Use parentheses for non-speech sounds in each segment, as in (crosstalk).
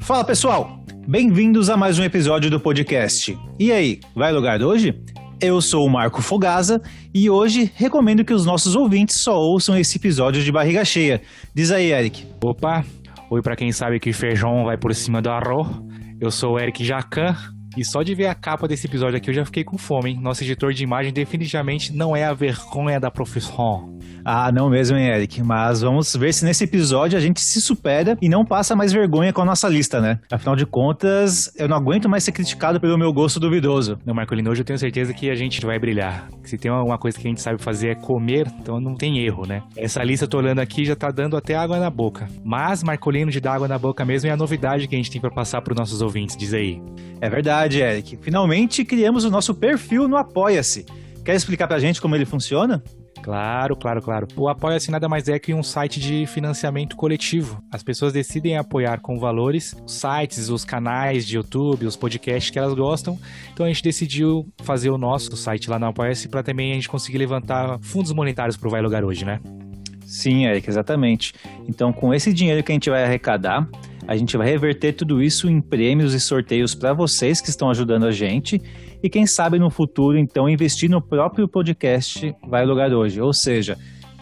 Fala pessoal, bem-vindos a mais um episódio do podcast. E aí, vai lugar hoje? Eu sou o Marco Fogaza e hoje recomendo que os nossos ouvintes só ouçam esse episódio de barriga cheia. Diz aí, Eric. Opa, oi para quem sabe que feijão vai por cima do arroz. Eu sou o Eric Jacan e só de ver a capa desse episódio aqui eu já fiquei com fome, hein? Nosso editor de imagem definitivamente não é a vergonha da profissão. Ah, não mesmo, hein, Eric? Mas vamos ver se nesse episódio a gente se supera e não passa mais vergonha com a nossa lista, né? Afinal de contas, eu não aguento mais ser criticado pelo meu gosto duvidoso. Não, Marcolino, hoje eu tenho certeza que a gente vai brilhar. Se tem uma coisa que a gente sabe fazer é comer, então não tem erro, né? Essa lista eu tô olhando aqui já tá dando até água na boca. Mas Marcolino de dar água na boca mesmo é a novidade que a gente tem para passar para os nossos ouvintes, diz aí. É verdade, Eric. Finalmente criamos o nosso perfil no Apoia-se. Quer explicar pra gente como ele funciona? Claro, claro, claro. O Apoia-se nada mais é que um site de financiamento coletivo. As pessoas decidem apoiar com valores os sites, os canais de YouTube, os podcasts que elas gostam. Então a gente decidiu fazer o nosso site lá no Apoia-se para também a gente conseguir levantar fundos monetários para o Vai Lugar hoje, né? Sim, Eric, exatamente. Então, com esse dinheiro que a gente vai arrecadar, a gente vai reverter tudo isso em prêmios e sorteios para vocês que estão ajudando a gente. E quem sabe no futuro então investir no próprio podcast Vai Lugar Hoje, ou seja,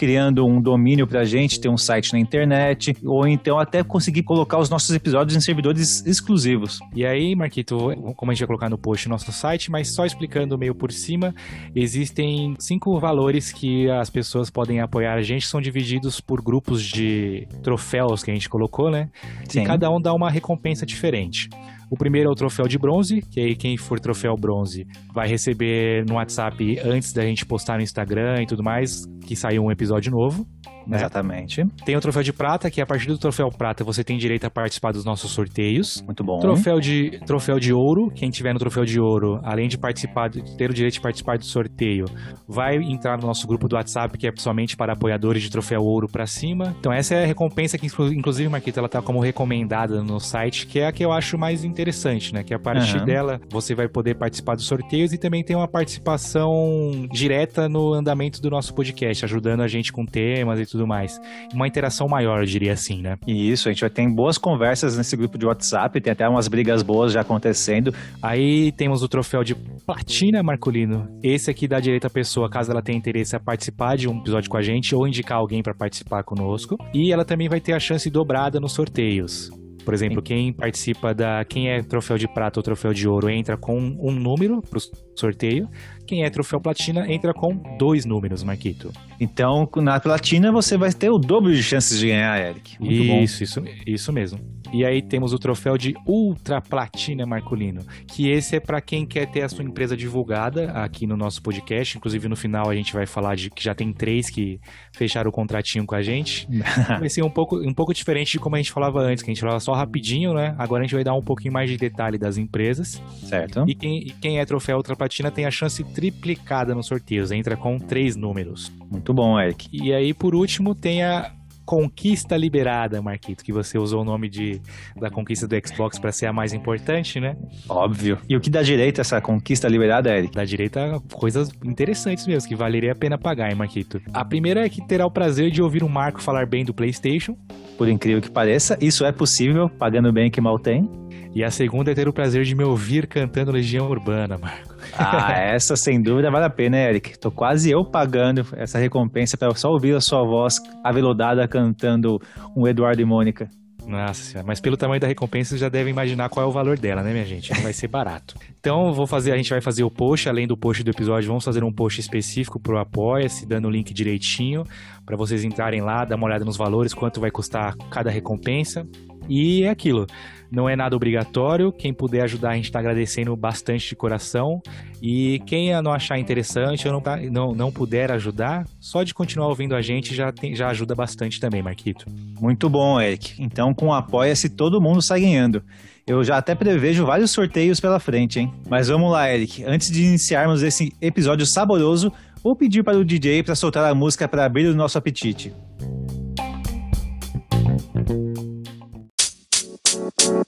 criando um domínio para a gente, ter um site na internet, ou então até conseguir colocar os nossos episódios em servidores exclusivos. E aí, Marquito, como a gente vai colocar no post nosso site, mas só explicando meio por cima, existem cinco valores que as pessoas podem apoiar a gente, são divididos por grupos de troféus que a gente colocou, né? Sim. E cada um dá uma recompensa diferente. O primeiro é o troféu de bronze, que aí quem for troféu bronze vai receber no WhatsApp antes da gente postar no Instagram e tudo mais, que saiu um episódio novo. Né? Exatamente. Tem o troféu de prata, que a partir do troféu prata você tem direito a participar dos nossos sorteios. Muito bom. Troféu de, troféu de ouro, quem tiver no troféu de ouro, além de participar, ter o direito de participar do sorteio, vai entrar no nosso grupo do WhatsApp, que é somente para apoiadores de troféu ouro para cima. Então essa é a recompensa que, inclusive, Marquita, ela tá como recomendada no site, que é a que eu acho mais interessante, né? Que a partir uhum. dela você vai poder participar dos sorteios e também tem uma participação direta no andamento do nosso podcast, ajudando a gente com temas e tudo mais. Uma interação maior, eu diria assim, né? E isso, a gente vai ter boas conversas nesse grupo de WhatsApp, tem até umas brigas boas já acontecendo. Aí temos o troféu de platina, Marcolino. Esse aqui dá direito à pessoa, caso ela tenha interesse a participar de um episódio com a gente ou indicar alguém para participar conosco. E ela também vai ter a chance dobrada nos sorteios. Por exemplo, quem participa da. Quem é troféu de prata ou troféu de ouro entra com um número pro sorteio. Quem é troféu platina entra com dois números, Marquito. Então, na platina você vai ter o dobro de chances de ganhar, Eric. Muito isso, bom. isso, isso mesmo. E aí temos o troféu de Ultra Platina Marcolino, que esse é para quem quer ter a sua empresa divulgada aqui no nosso podcast. Inclusive no final a gente vai falar de que já tem três que fecharam o contratinho com a gente. (laughs) vai ser um pouco, um pouco diferente de como a gente falava antes, que a gente falava só rapidinho, né? Agora a gente vai dar um pouquinho mais de detalhe das empresas. Certo. E quem, e quem é troféu Ultra Platina tem a chance triplicada nos sorteios, entra com três números. Muito bom, Eric. E aí, por último, tem a Conquista Liberada, Marquito, que você usou o nome de, da conquista do Xbox para ser a mais importante, né? Óbvio. E o que dá direito a essa conquista liberada, Eric? Dá direito a coisas interessantes mesmo, que valeria a pena pagar, hein, Marquito? A primeira é que terá o prazer de ouvir o Marco falar bem do PlayStation. Por incrível que pareça, isso é possível, pagando bem que mal tem. E a segunda é ter o prazer de me ouvir cantando Legião Urbana, Marco. Ah, (laughs) essa sem dúvida vale a pena, Eric. Tô quase eu pagando essa recompensa para só ouvir a sua voz aveludada cantando um Eduardo e Mônica. Nossa senhora, mas pelo tamanho da recompensa, você já deve imaginar qual é o valor dela, né, minha gente? Não vai ser barato. (laughs) Então, vou fazer, a gente vai fazer o post, além do post do episódio, vamos fazer um post específico pro Apoia-se, dando o link direitinho, para vocês entrarem lá, dar uma olhada nos valores, quanto vai custar cada recompensa. E é aquilo. Não é nada obrigatório. Quem puder ajudar, a gente está agradecendo bastante de coração. E quem não achar interessante ou não, não, não puder ajudar, só de continuar ouvindo a gente já, tem, já ajuda bastante também, Marquito. Muito bom, Eric. Então, com Apoia-se, todo mundo sai ganhando. Eu já até prevejo vários sorteios pela frente, hein? Mas vamos lá, Eric. Antes de iniciarmos esse episódio saboroso, vou pedir para o DJ para soltar a música para abrir o nosso apetite. Bela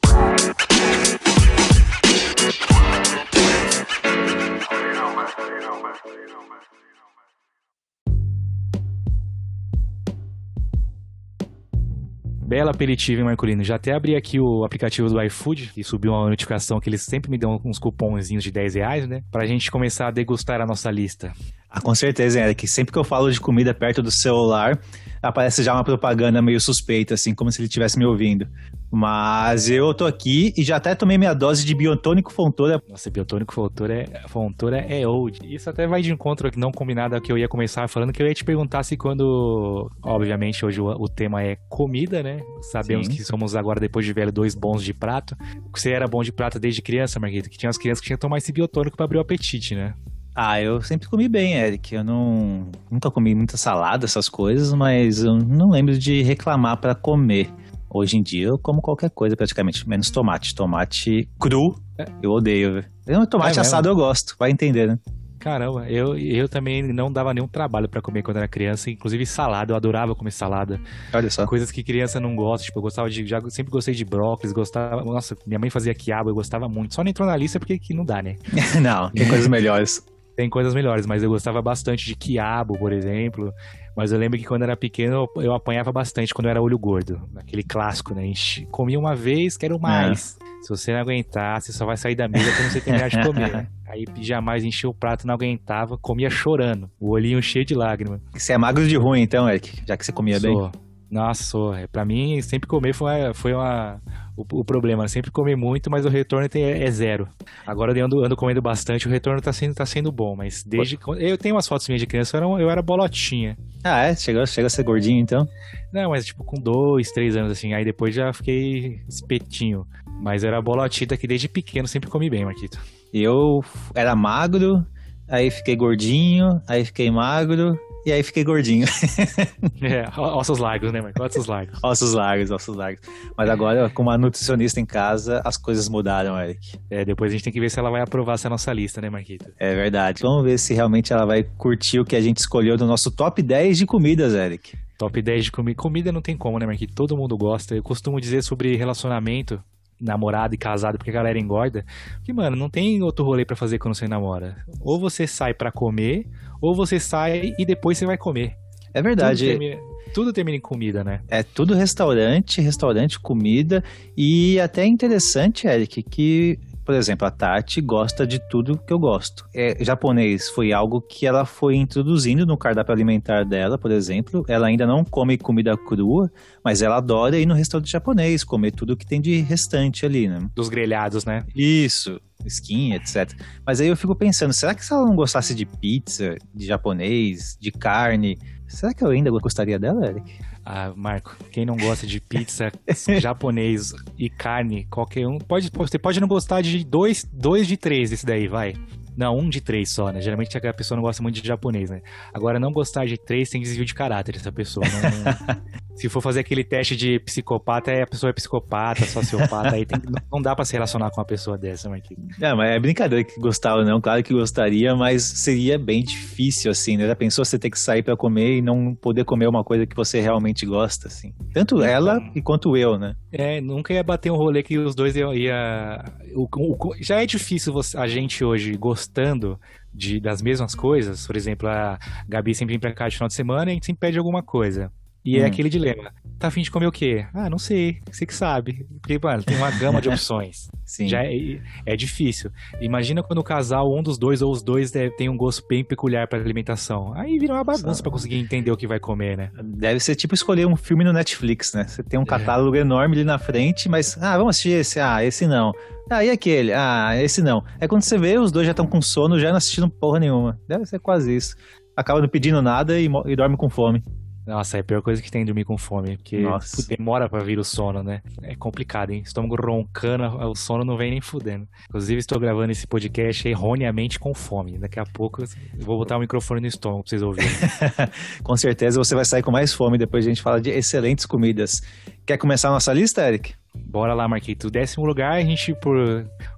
aperitivo, hein, Marcolino? Já até abri aqui o aplicativo do iFood e subiu uma notificação que eles sempre me dão uns cupomzinhos de 10 reais, né? Pra gente começar a degustar a nossa lista. Ah, com certeza, Eric. Sempre que eu falo de comida perto do celular, aparece já uma propaganda meio suspeita, assim, como se ele estivesse me ouvindo. Mas eu tô aqui e já até tomei minha dose de biotônico Fontoura. Nossa, biotônico Fontoura é, Fontoura é old. Isso até vai de encontro não combinado ao que eu ia começar falando, que eu ia te perguntar se quando, obviamente, hoje o, o tema é comida, né? Sabemos Sim. que somos agora, depois de velho, dois bons de prato. Você era bom de prato desde criança, Marquito? Que tinha as crianças que tinham que tomar esse biotônico para abrir o apetite, né? Ah, eu sempre comi bem, Eric. Eu não nunca comi muita salada, essas coisas, mas eu não lembro de reclamar para comer. Hoje em dia eu como qualquer coisa praticamente, menos tomate. Tomate cru, eu odeio. Eu, tomate é assado eu gosto, vai entender, né? Caramba, eu, eu também não dava nenhum trabalho para comer quando era criança, inclusive salada, eu adorava comer salada. Olha só. Coisas que criança não gosta, tipo, eu gostava de, já sempre gostei de brócolis, gostava, nossa, minha mãe fazia quiabo, eu gostava muito. Só não entrou na lista porque que não dá, né? (laughs) não, tem coisas melhores. Tem coisas melhores, mas eu gostava bastante de quiabo, por exemplo. Mas eu lembro que quando era pequeno eu, apanhava bastante quando eu era olho gordo. Aquele clássico, né? Comia uma vez, quero mais. É. Se você não aguentar, você só vai sair da mesa quando você terminar de comer. Né? (laughs) Aí jamais enchia o prato, não aguentava, comia chorando. O olhinho cheio de lágrimas. Você é magro de ruim então, Eric? Já que você comia Sou. bem? Nossa. É, pra mim, sempre comer foi, foi uma, o, o problema. Sempre comer muito, mas o retorno tem, é zero. Agora eu ando, ando comendo bastante, o retorno tá sendo, tá sendo bom. Mas desde. Eu tenho umas fotos minhas de criança, eu era, eu era bolotinha. Ah, é? Chegou, chegou a ser gordinho então? Não, mas tipo com dois, três anos assim. Aí depois já fiquei espetinho. Mas era bolotita que desde pequeno sempre comi bem, Marquito. Eu era magro, aí fiquei gordinho, aí fiquei magro, e aí fiquei gordinho. (laughs) é, ossos largos, né, Marco? Ossos largos. ossos largos, ossos largos. Mas agora, com uma nutricionista em casa, as coisas mudaram, Eric. É, depois a gente tem que ver se ela vai aprovar essa nossa lista, né, Marquito? É verdade. Vamos ver se realmente ela vai curtir o que a gente escolheu do nosso top 10 de comidas, Eric. Top 10 de comida. Comida não tem como, né, Marquito? Todo mundo gosta. Eu costumo dizer sobre relacionamento namorado e casado porque a galera engorda. Que, mano, não tem outro rolê para fazer quando você namora. Ou você sai para comer, ou você sai e depois você vai comer. É verdade. Tudo termina, tudo termina em comida, né? É tudo restaurante, restaurante, comida. E até é interessante, Eric, que por exemplo, a Tati gosta de tudo que eu gosto. É, japonês foi algo que ela foi introduzindo no cardápio alimentar dela, por exemplo. Ela ainda não come comida crua, mas ela adora ir no restaurante japonês, comer tudo que tem de restante ali, né? Dos grelhados, né? Isso skin, etc. Mas aí eu fico pensando, será que se ela não gostasse de pizza, de japonês, de carne, será que eu ainda gostaria dela, Eric? Ah, Marco, quem não gosta de pizza (laughs) japonês e carne, qualquer um, pode, você pode não gostar de dois, dois de três desse daí, vai. Não, um de três só, né? Geralmente a pessoa não gosta muito de japonês, né? Agora, não gostar de três tem desvio de caráter essa pessoa. Não, (laughs) se for fazer aquele teste de psicopata, aí a pessoa é psicopata, sociopata, aí tem, não dá para se relacionar com uma pessoa dessa, Marquinhos. Não, mas é brincadeira que gostar ou não, claro que gostaria, mas seria bem difícil, assim, né? Já pensou você ter que sair para comer e não poder comer uma coisa que você realmente gosta, assim? Tanto então, ela quanto eu, né? É, nunca ia bater um rolê que os dois iam... Ia, o, o, já é difícil você, a gente hoje gostando de, das mesmas coisas, por exemplo, a Gabi sempre vem pra cá de final de semana e a gente sempre pede alguma coisa. E é hum. é aquele dilema. Tá afim de comer o quê? Ah, não sei. Você que sabe. Porque, mano, tem uma gama de (laughs) opções. Sim. Já é, é difícil. Imagina quando o casal, um dos dois ou os dois tem um gosto bem peculiar pra alimentação. Aí vira uma bagunça para conseguir entender o que vai comer, né? Deve ser tipo escolher um filme no Netflix, né? Você tem um é. catálogo é. enorme ali na frente, mas, ah, vamos assistir esse. Ah, esse não. Ah, e aquele? Ah, esse não. É quando você vê, os dois já estão com sono, já não assistindo porra nenhuma. Deve ser quase isso. Acaba não pedindo nada e, e dorme com fome. Nossa, é a pior coisa que tem dormir com fome, porque demora para vir o sono, né? É complicado, hein? Estômago roncando, o sono não vem nem fudendo. Inclusive, estou gravando esse podcast erroneamente com fome. Daqui a pouco eu vou botar o microfone no estômago pra vocês ouvirem. (laughs) com certeza você vai sair com mais fome depois a gente fala de excelentes comidas. Quer começar a nossa lista, Eric? Bora lá, Marquito. Décimo lugar, a gente, por,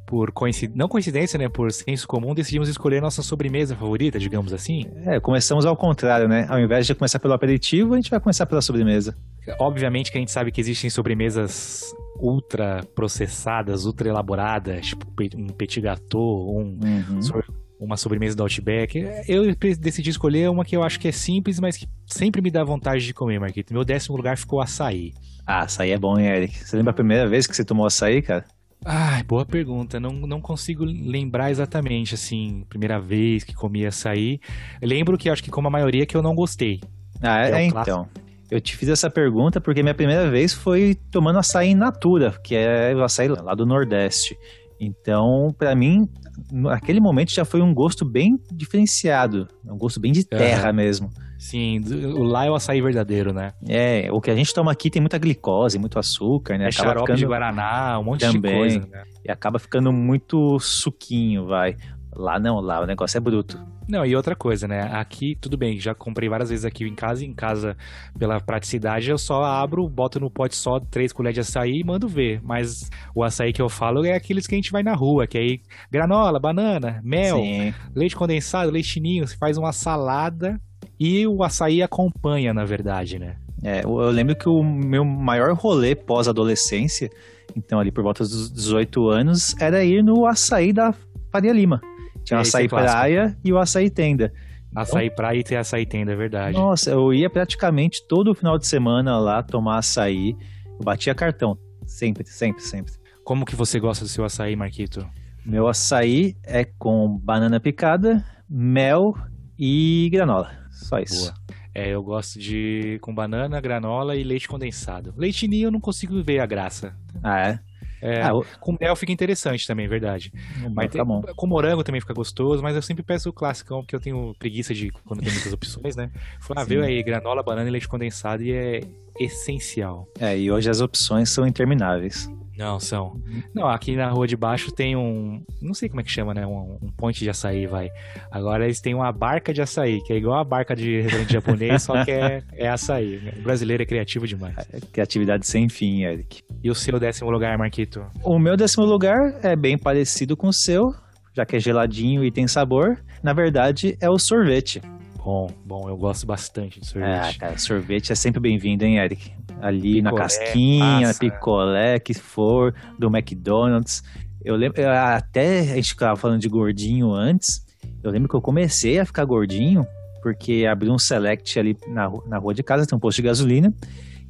por coincidência, não coincidência, né? Por senso comum, decidimos escolher nossa sobremesa favorita, digamos assim. É, começamos ao contrário, né? Ao invés de começar pelo aperitivo, a gente vai começar pela sobremesa. Obviamente que a gente sabe que existem sobremesas ultra processadas, ultra elaboradas, tipo um petit gâteau, um, uhum. uma sobremesa do Outback. Eu decidi escolher uma que eu acho que é simples, mas que sempre me dá vontade de comer, Marquito. Meu décimo lugar ficou açaí. Ah, açaí é bom, hein, Eric? Você lembra a primeira vez que você tomou açaí, cara? Ai, boa pergunta. Não, não consigo lembrar exatamente, assim, primeira vez que comi açaí. Lembro que acho que como a maioria que eu não gostei. Ah, é, é então. Eu te fiz essa pergunta porque minha primeira vez foi tomando açaí in natura, que é o açaí lá do Nordeste. Então, para mim, naquele momento já foi um gosto bem diferenciado, um gosto bem de terra mesmo. Sim, lá é o açaí verdadeiro, né? É, o que a gente toma aqui tem muita glicose, muito açúcar, né? É acaba xarope ficando... de guaraná, um monte também, de coisa, né? E acaba ficando muito suquinho, vai. Lá não, lá o negócio é bruto. Não, e outra coisa, né? Aqui, tudo bem, já comprei várias vezes aqui em casa, em casa, pela praticidade, eu só abro, boto no pote só três colheres de açaí e mando ver. Mas o açaí que eu falo é aqueles que a gente vai na rua, que aí granola, banana, mel, Sim. leite condensado, leitinho, você faz uma salada e o açaí acompanha, na verdade, né? É, eu lembro que o meu maior rolê pós-adolescência, então ali por volta dos 18 anos, era ir no açaí da Faria Lima. Tinha o açaí é praia e o açaí tenda. Então, açaí praia e tem açaí tenda, é verdade. Nossa, eu ia praticamente todo final de semana lá tomar açaí. Eu batia cartão. Sempre, sempre, sempre. Como que você gosta do seu açaí, Marquito? Meu açaí é com banana picada, mel e granola. Só isso. Boa. É, eu gosto de com banana, granola e leite condensado. Leite ninho eu não consigo ver a graça. Ah, é? É, ah, com mel fica interessante também, é verdade. mas tá bom. Com morango também fica gostoso, mas eu sempre peço o clássico, porque eu tenho preguiça de quando tem muitas opções, né? Falei, ah, aí granola, banana e leite condensado e é essencial. É, e hoje as opções são intermináveis. Não, são. Não, aqui na rua de baixo tem um. Não sei como é que chama, né? Um, um ponte de açaí, vai. Agora eles têm uma barca de açaí, que é igual a barca de restaurante japonês, só que é, é açaí. O brasileiro é criativo demais. É, criatividade sem fim, Eric. E o seu décimo lugar, Marquito? O meu décimo lugar é bem parecido com o seu, já que é geladinho e tem sabor. Na verdade, é o sorvete. Bom, bom, eu gosto bastante de sorvete. Ah, cara, sorvete é sempre bem-vindo, hein, Eric? Ali picolé, na casquinha, massa. picolé, que for, do McDonald's. Eu lembro, até a gente ficava falando de gordinho antes. Eu lembro que eu comecei a ficar gordinho porque abri um select ali na, na rua de casa, tem um posto de gasolina,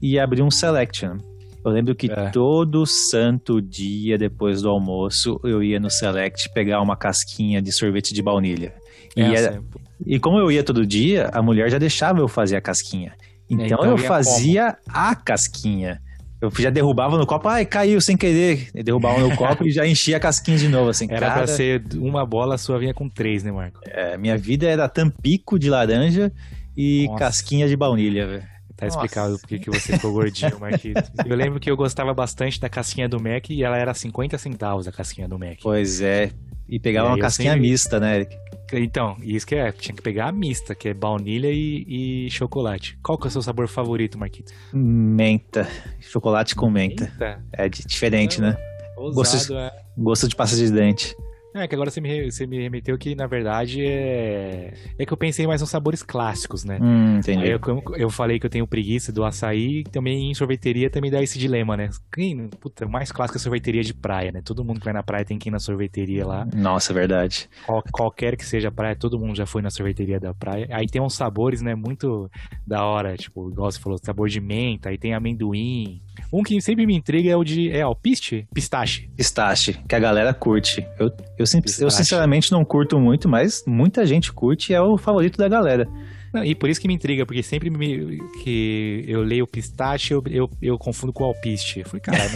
e abri um select, né? Eu lembro que é. todo santo dia depois do almoço eu ia no Select pegar uma casquinha de sorvete de baunilha. É, e, era, e como eu ia todo dia, a mulher já deixava eu fazer a casquinha. Então, então eu fazia como? a casquinha. Eu já derrubava no copo, ai, caiu sem querer. Eu derrubava no copo e já enchia a casquinha de novo, assim. Era cara... pra ser uma bola, a sua vinha com três, né, Marco? É, minha vida era tampico de laranja e Nossa. casquinha de baunilha, velho. Tá explicado por que você ficou gordinho, Marquito. Eu lembro que eu gostava bastante da casquinha do Mac e ela era 50 centavos a casquinha do Mac. Pois é. E pegava e uma casquinha sempre... mista, né, Eric? Então, isso que é, tinha que pegar a mista, que é baunilha e, e chocolate. Qual que é o seu sabor favorito, Marquito? Menta. Chocolate com menta. menta? É diferente, né? Ousado, gosto, é. gosto de pasta de dente. É, que agora você me, você me remeteu que, na verdade, é. É que eu pensei mais nos sabores clássicos, né? Hum, entendi. Aí eu, eu falei que eu tenho preguiça do açaí, também em sorveteria também dá esse dilema, né? Quem, puta, mais clássico é sorveteria de praia, né? Todo mundo que vai na praia tem que ir na sorveteria lá. Nossa, é verdade. Qual, qualquer que seja a praia, todo mundo já foi na sorveteria da praia. Aí tem uns sabores, né, muito da hora, tipo, igual você falou, sabor de menta, aí tem amendoim, um que sempre me intriga é o de. É alpiste? Pistache. Pistache, que a galera curte. Eu, eu, eu sinceramente não curto muito, mas muita gente curte e é o favorito da galera. Não, e por isso que me intriga, porque sempre me, que eu leio pistache, eu, eu, eu confundo com alpiste. Eu falei, caralho,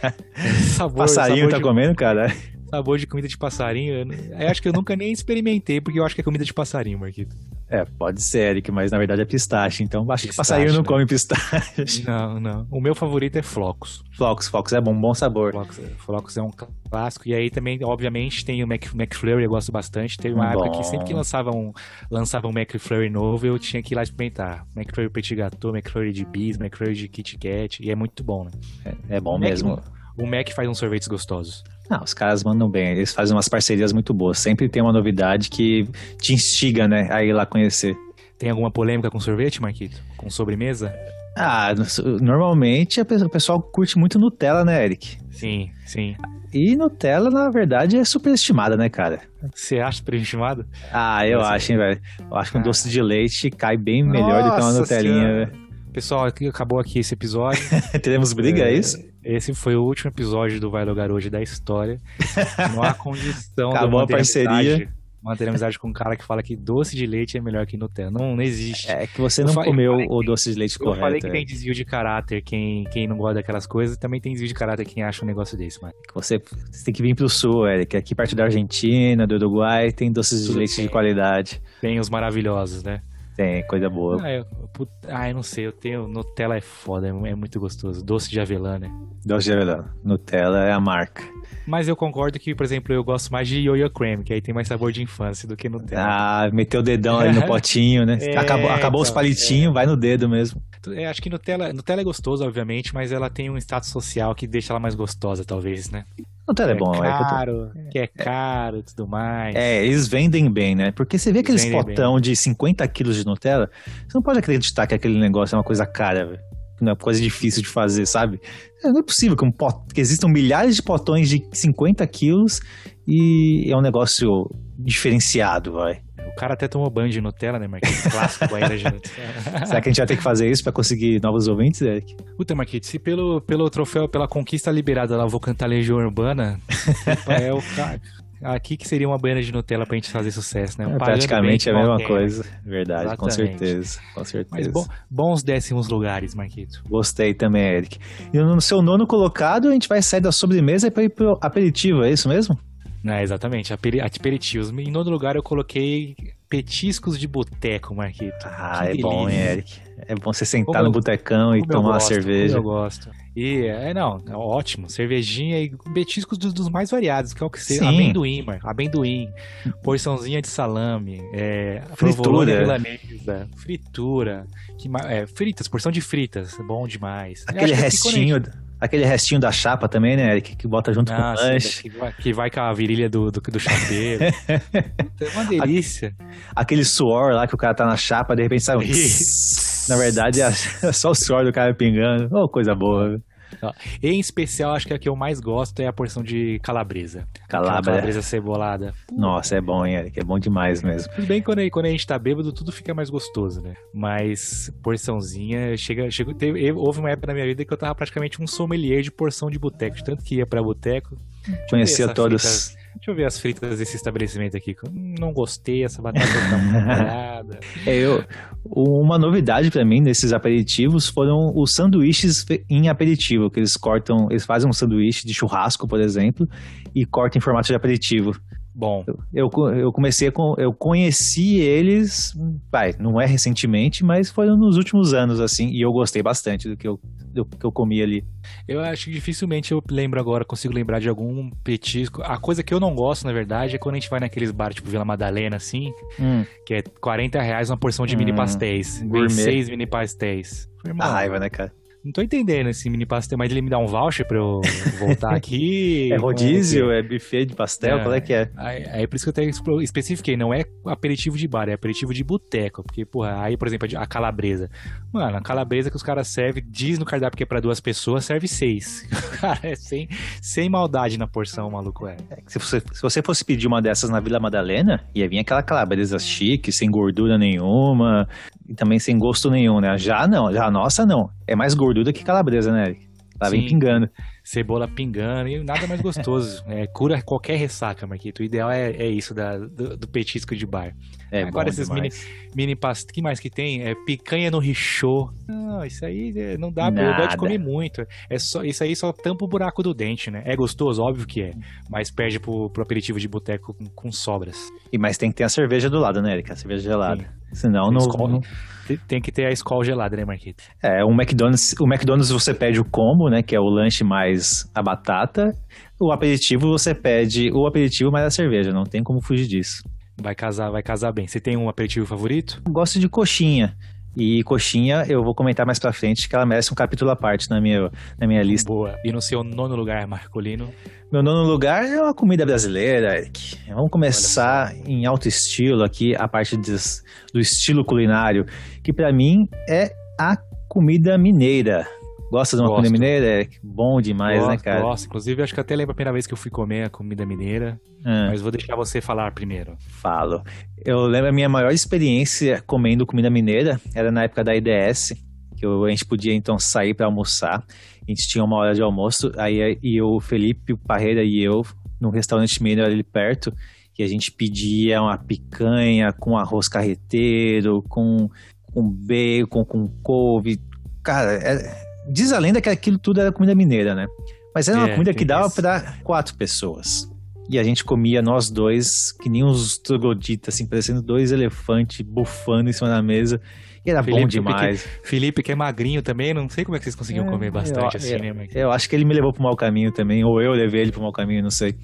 (laughs) sabor, Passarinho sabor tá de... comendo, cara? Sabor de comida de passarinho. Eu acho que eu nunca nem experimentei, porque eu acho que é comida de passarinho, Marquito. É, pode ser, Eric, mas na verdade é pistache. Então acho pistache, que passarinho não né? come pistache. (laughs) Não, não. O meu favorito é flocos. Flocos, flocos é bom, bom sabor. Flocos, flocos é um clássico. E aí também, obviamente, tem o Mac, McFlurry, eu gosto bastante. Teve uma bom. época que sempre que lançava um, lançava um McFlurry novo, eu tinha que ir lá experimentar. McFlurry Petit Gâteau, McFlurry de Bis, McFlurry de Kit Kat. E é muito bom, né? É, é bom o mesmo. Mac, o Mac faz uns sorvetes gostosos. Não, os caras mandam bem, eles fazem umas parcerias muito boas. Sempre tem uma novidade que te instiga, né, a ir lá conhecer. Tem alguma polêmica com sorvete, Marquito? Com sobremesa? Ah, normalmente o pessoal curte muito Nutella, né, Eric? Sim, sim. E Nutella, na verdade, é superestimada, né, cara? Você acha superestimada? Ah, eu Você... acho, hein, velho. Eu acho que um ah. doce de leite cai bem melhor Nossa do que uma Nutelinha, velho. Pessoal, acabou aqui esse episódio. (laughs) Teremos briga, é, é, isso? Esse foi o último episódio do Vai Logar Hoje da história. (laughs) Não há condição Acabou a parceria manter amizade com um cara que fala que doce de leite é melhor que Nutella. Não, não existe. É que você não comeu o doce de leite eu correto. Eu falei que é. tem desvio de caráter quem, quem não gosta daquelas coisas, também tem desvio de caráter quem acha um negócio desse, mano. Você, você tem que vir pro sul, Eric. Aqui perto da Argentina, do Uruguai, tem doces Tudo de leite tem. de qualidade. Tem os maravilhosos, né? Tem, coisa boa. Ah, eu, ah, eu não sei, eu tenho. Nutella é foda, é, é muito gostoso. Doce de avelã, né? Doce de avelã. Nutella é a marca. Mas eu concordo que, por exemplo, eu gosto mais de Yo-Yo Cream, que aí tem mais sabor de infância do que Nutella. Ah, meteu o dedão ali no (laughs) potinho, né? É, acabou acabou então, os palitinhos, é. vai no dedo mesmo. É, acho que Nutella, Nutella é gostoso, obviamente, mas ela tem um status social que deixa ela mais gostosa, talvez, né? Nutella é, é bom, é caro, é que é caro e tudo mais. É, eles vendem bem, né? Porque você vê aqueles potão bem. de 50 quilos de Nutella, você não pode acreditar que aquele negócio é uma coisa cara, velho. Não é coisa difícil de fazer, sabe? É, não é possível que, um pot... que existam milhares de potões de 50 quilos e é um negócio diferenciado, vai. O cara até tomou banho de Nutella, né, Marquinhos? Clássico banheiro de Nutella. (laughs) Será que a gente vai ter que fazer isso para conseguir novos ouvintes, Eric? Puta, Marquinhos, se pelo, pelo troféu, pela conquista liberada lá, eu vou cantar Legião Urbana, (laughs) é o cara... Aqui que seria uma banheira de Nutella pra gente fazer sucesso, né? É, praticamente a mesma coisa. Verdade, Exatamente. com certeza. Com certeza. Mas bo bons décimos lugares, Marquito. Gostei também, Eric. E no seu nono colocado, a gente vai sair da sobremesa para ir pro aperitivo, é isso mesmo? É, exatamente, aperitivos. Em nono lugar eu coloquei petiscos de boteco, Marquito. Ah, que é delícia. bom, hein, Eric? É bom você sentar como no botecão e tomar uma cerveja. eu gosto. E, é, não, é ótimo. Cervejinha e petiscos dos, dos, mais variados, que é o que seja. Amendoim, mano. Amendoim. Porçãozinha de salame. É, fritura. Milanesa, fritura. Que, é, fritas, porção de fritas. Bom demais. Aquele restinho... Aquele restinho da chapa também, né, Eric? Que bota junto ah, com o lanche. Que vai, que vai, com a virilha do, do, do chapeiro. (laughs) é uma delícia. Aquele suor lá que o cara tá na chapa, de repente sai um... na verdade, é (laughs) só o suor do cara pingando. Oh, coisa boa. Em especial, acho que a que eu mais gosto é a porção de calabresa. Calabra. Calabresa cebolada. Nossa, é bom, hein, Eric? É bom demais mesmo. Tudo bem quando, quando a gente tá bêbado, tudo fica mais gostoso, né? Mas porçãozinha, chega, chega teve, houve uma época na minha vida que eu tava praticamente um sommelier de porção de boteco. Tanto que ia pra boteco. Conhecia todas. Deixa eu ver as fritas desse estabelecimento aqui. Não gostei, essa batata tá (laughs) É, eu, uma novidade para mim nesses aperitivos foram os sanduíches em aperitivo, que eles cortam, eles fazem um sanduíche de churrasco, por exemplo, e cortam em formato de aperitivo. Bom. Eu, eu comecei com. Eu conheci eles, pai, não é recentemente, mas foi nos últimos anos, assim, e eu gostei bastante do que eu, do que eu comi ali. Eu acho que dificilmente eu lembro agora, consigo lembrar de algum petisco. A coisa que eu não gosto, na verdade, é quando a gente vai naqueles bares tipo Vila Madalena, assim, hum. que é 40 reais uma porção de hum, mini pastéis. Vem seis mini pastéis. Irmão, a raiva, né, cara? Não tô entendendo esse mini pastel, mas ele me dá um voucher pra eu voltar (laughs) aqui. é rodízio, é buffet de pastel, é, qual é que é? Aí, aí por isso que eu até especifiquei, não é aperitivo de bar, é aperitivo de boteco. Porque, porra, aí, por exemplo, a calabresa. Mano, a calabresa que os caras servem, diz no cardápio que é pra duas pessoas, serve seis. (laughs) Cara, é sem, sem maldade na porção, maluco é. é se, você, se você fosse pedir uma dessas na Vila Madalena, ia vir aquela calabresa chique, sem gordura nenhuma, e também sem gosto nenhum, né? Já não, já a nossa não. É mais gordura que calabresa, né, Eric? Tá bem pingando. Cebola pingando e nada mais gostoso. (laughs) é, cura qualquer ressaca, Marquito. O ideal é, é isso da, do, do, petisco de bar. É Agora esses demais. mini, mini pastas, que mais que tem? É picanha no richô. Não, isso aí é, não dá, nada. eu gosto de comer muito. É só, isso aí só tampa o buraco do dente, né? É gostoso, óbvio que é. Mas perde pro, pro aperitivo de boteco com, com, sobras. E mas tem que ter a cerveja do lado, né, Erika? A cerveja gelada. Sim. Senão não, não, tem que ter a escola gelada, né, Marquito? É, o McDonald's, o McDonald's você pede o combo, né, que é o lanche mais a batata. O aperitivo você pede o aperitivo mais a cerveja, não tem como fugir disso. Vai casar, vai casar bem. Você tem um aperitivo favorito? gosto de coxinha. E coxinha, eu vou comentar mais pra frente, que ela merece um capítulo à parte na minha, na minha lista. Boa. E no seu nono lugar, Marcolino? Meu nono lugar é uma comida brasileira, Eric. Vamos começar em alto estilo aqui, a parte des, do estilo culinário, que para mim é a comida mineira. Gosta de uma Gosto. comida mineira? É bom demais, Gosto, né, cara? Gosto. Inclusive, acho que até lembro a primeira vez que eu fui comer a comida mineira. Ah. Mas vou deixar você falar primeiro. Falo. Eu lembro a minha maior experiência comendo comida mineira era na época da IDS. que a gente podia então sair para almoçar. A gente tinha uma hora de almoço, aí e o Felipe o Parreira e eu, num restaurante mineiro ali perto, e a gente pedia uma picanha com arroz carreteiro, com, com bacon, com couve. Cara, é, diz a lenda que aquilo tudo era comida mineira, né? Mas era uma é, comida que dava para quatro pessoas. E a gente comia nós dois, que nem uns troglodytas, assim, parecendo dois elefantes bufando em cima da mesa. E era Felipe, bom demais. Que, Felipe, que é magrinho também, não sei como é que vocês conseguiam é, comer bastante eu, assim, eu, né? Eu acho que ele me levou pro mau caminho também, ou eu levei ele pro mau caminho, não sei.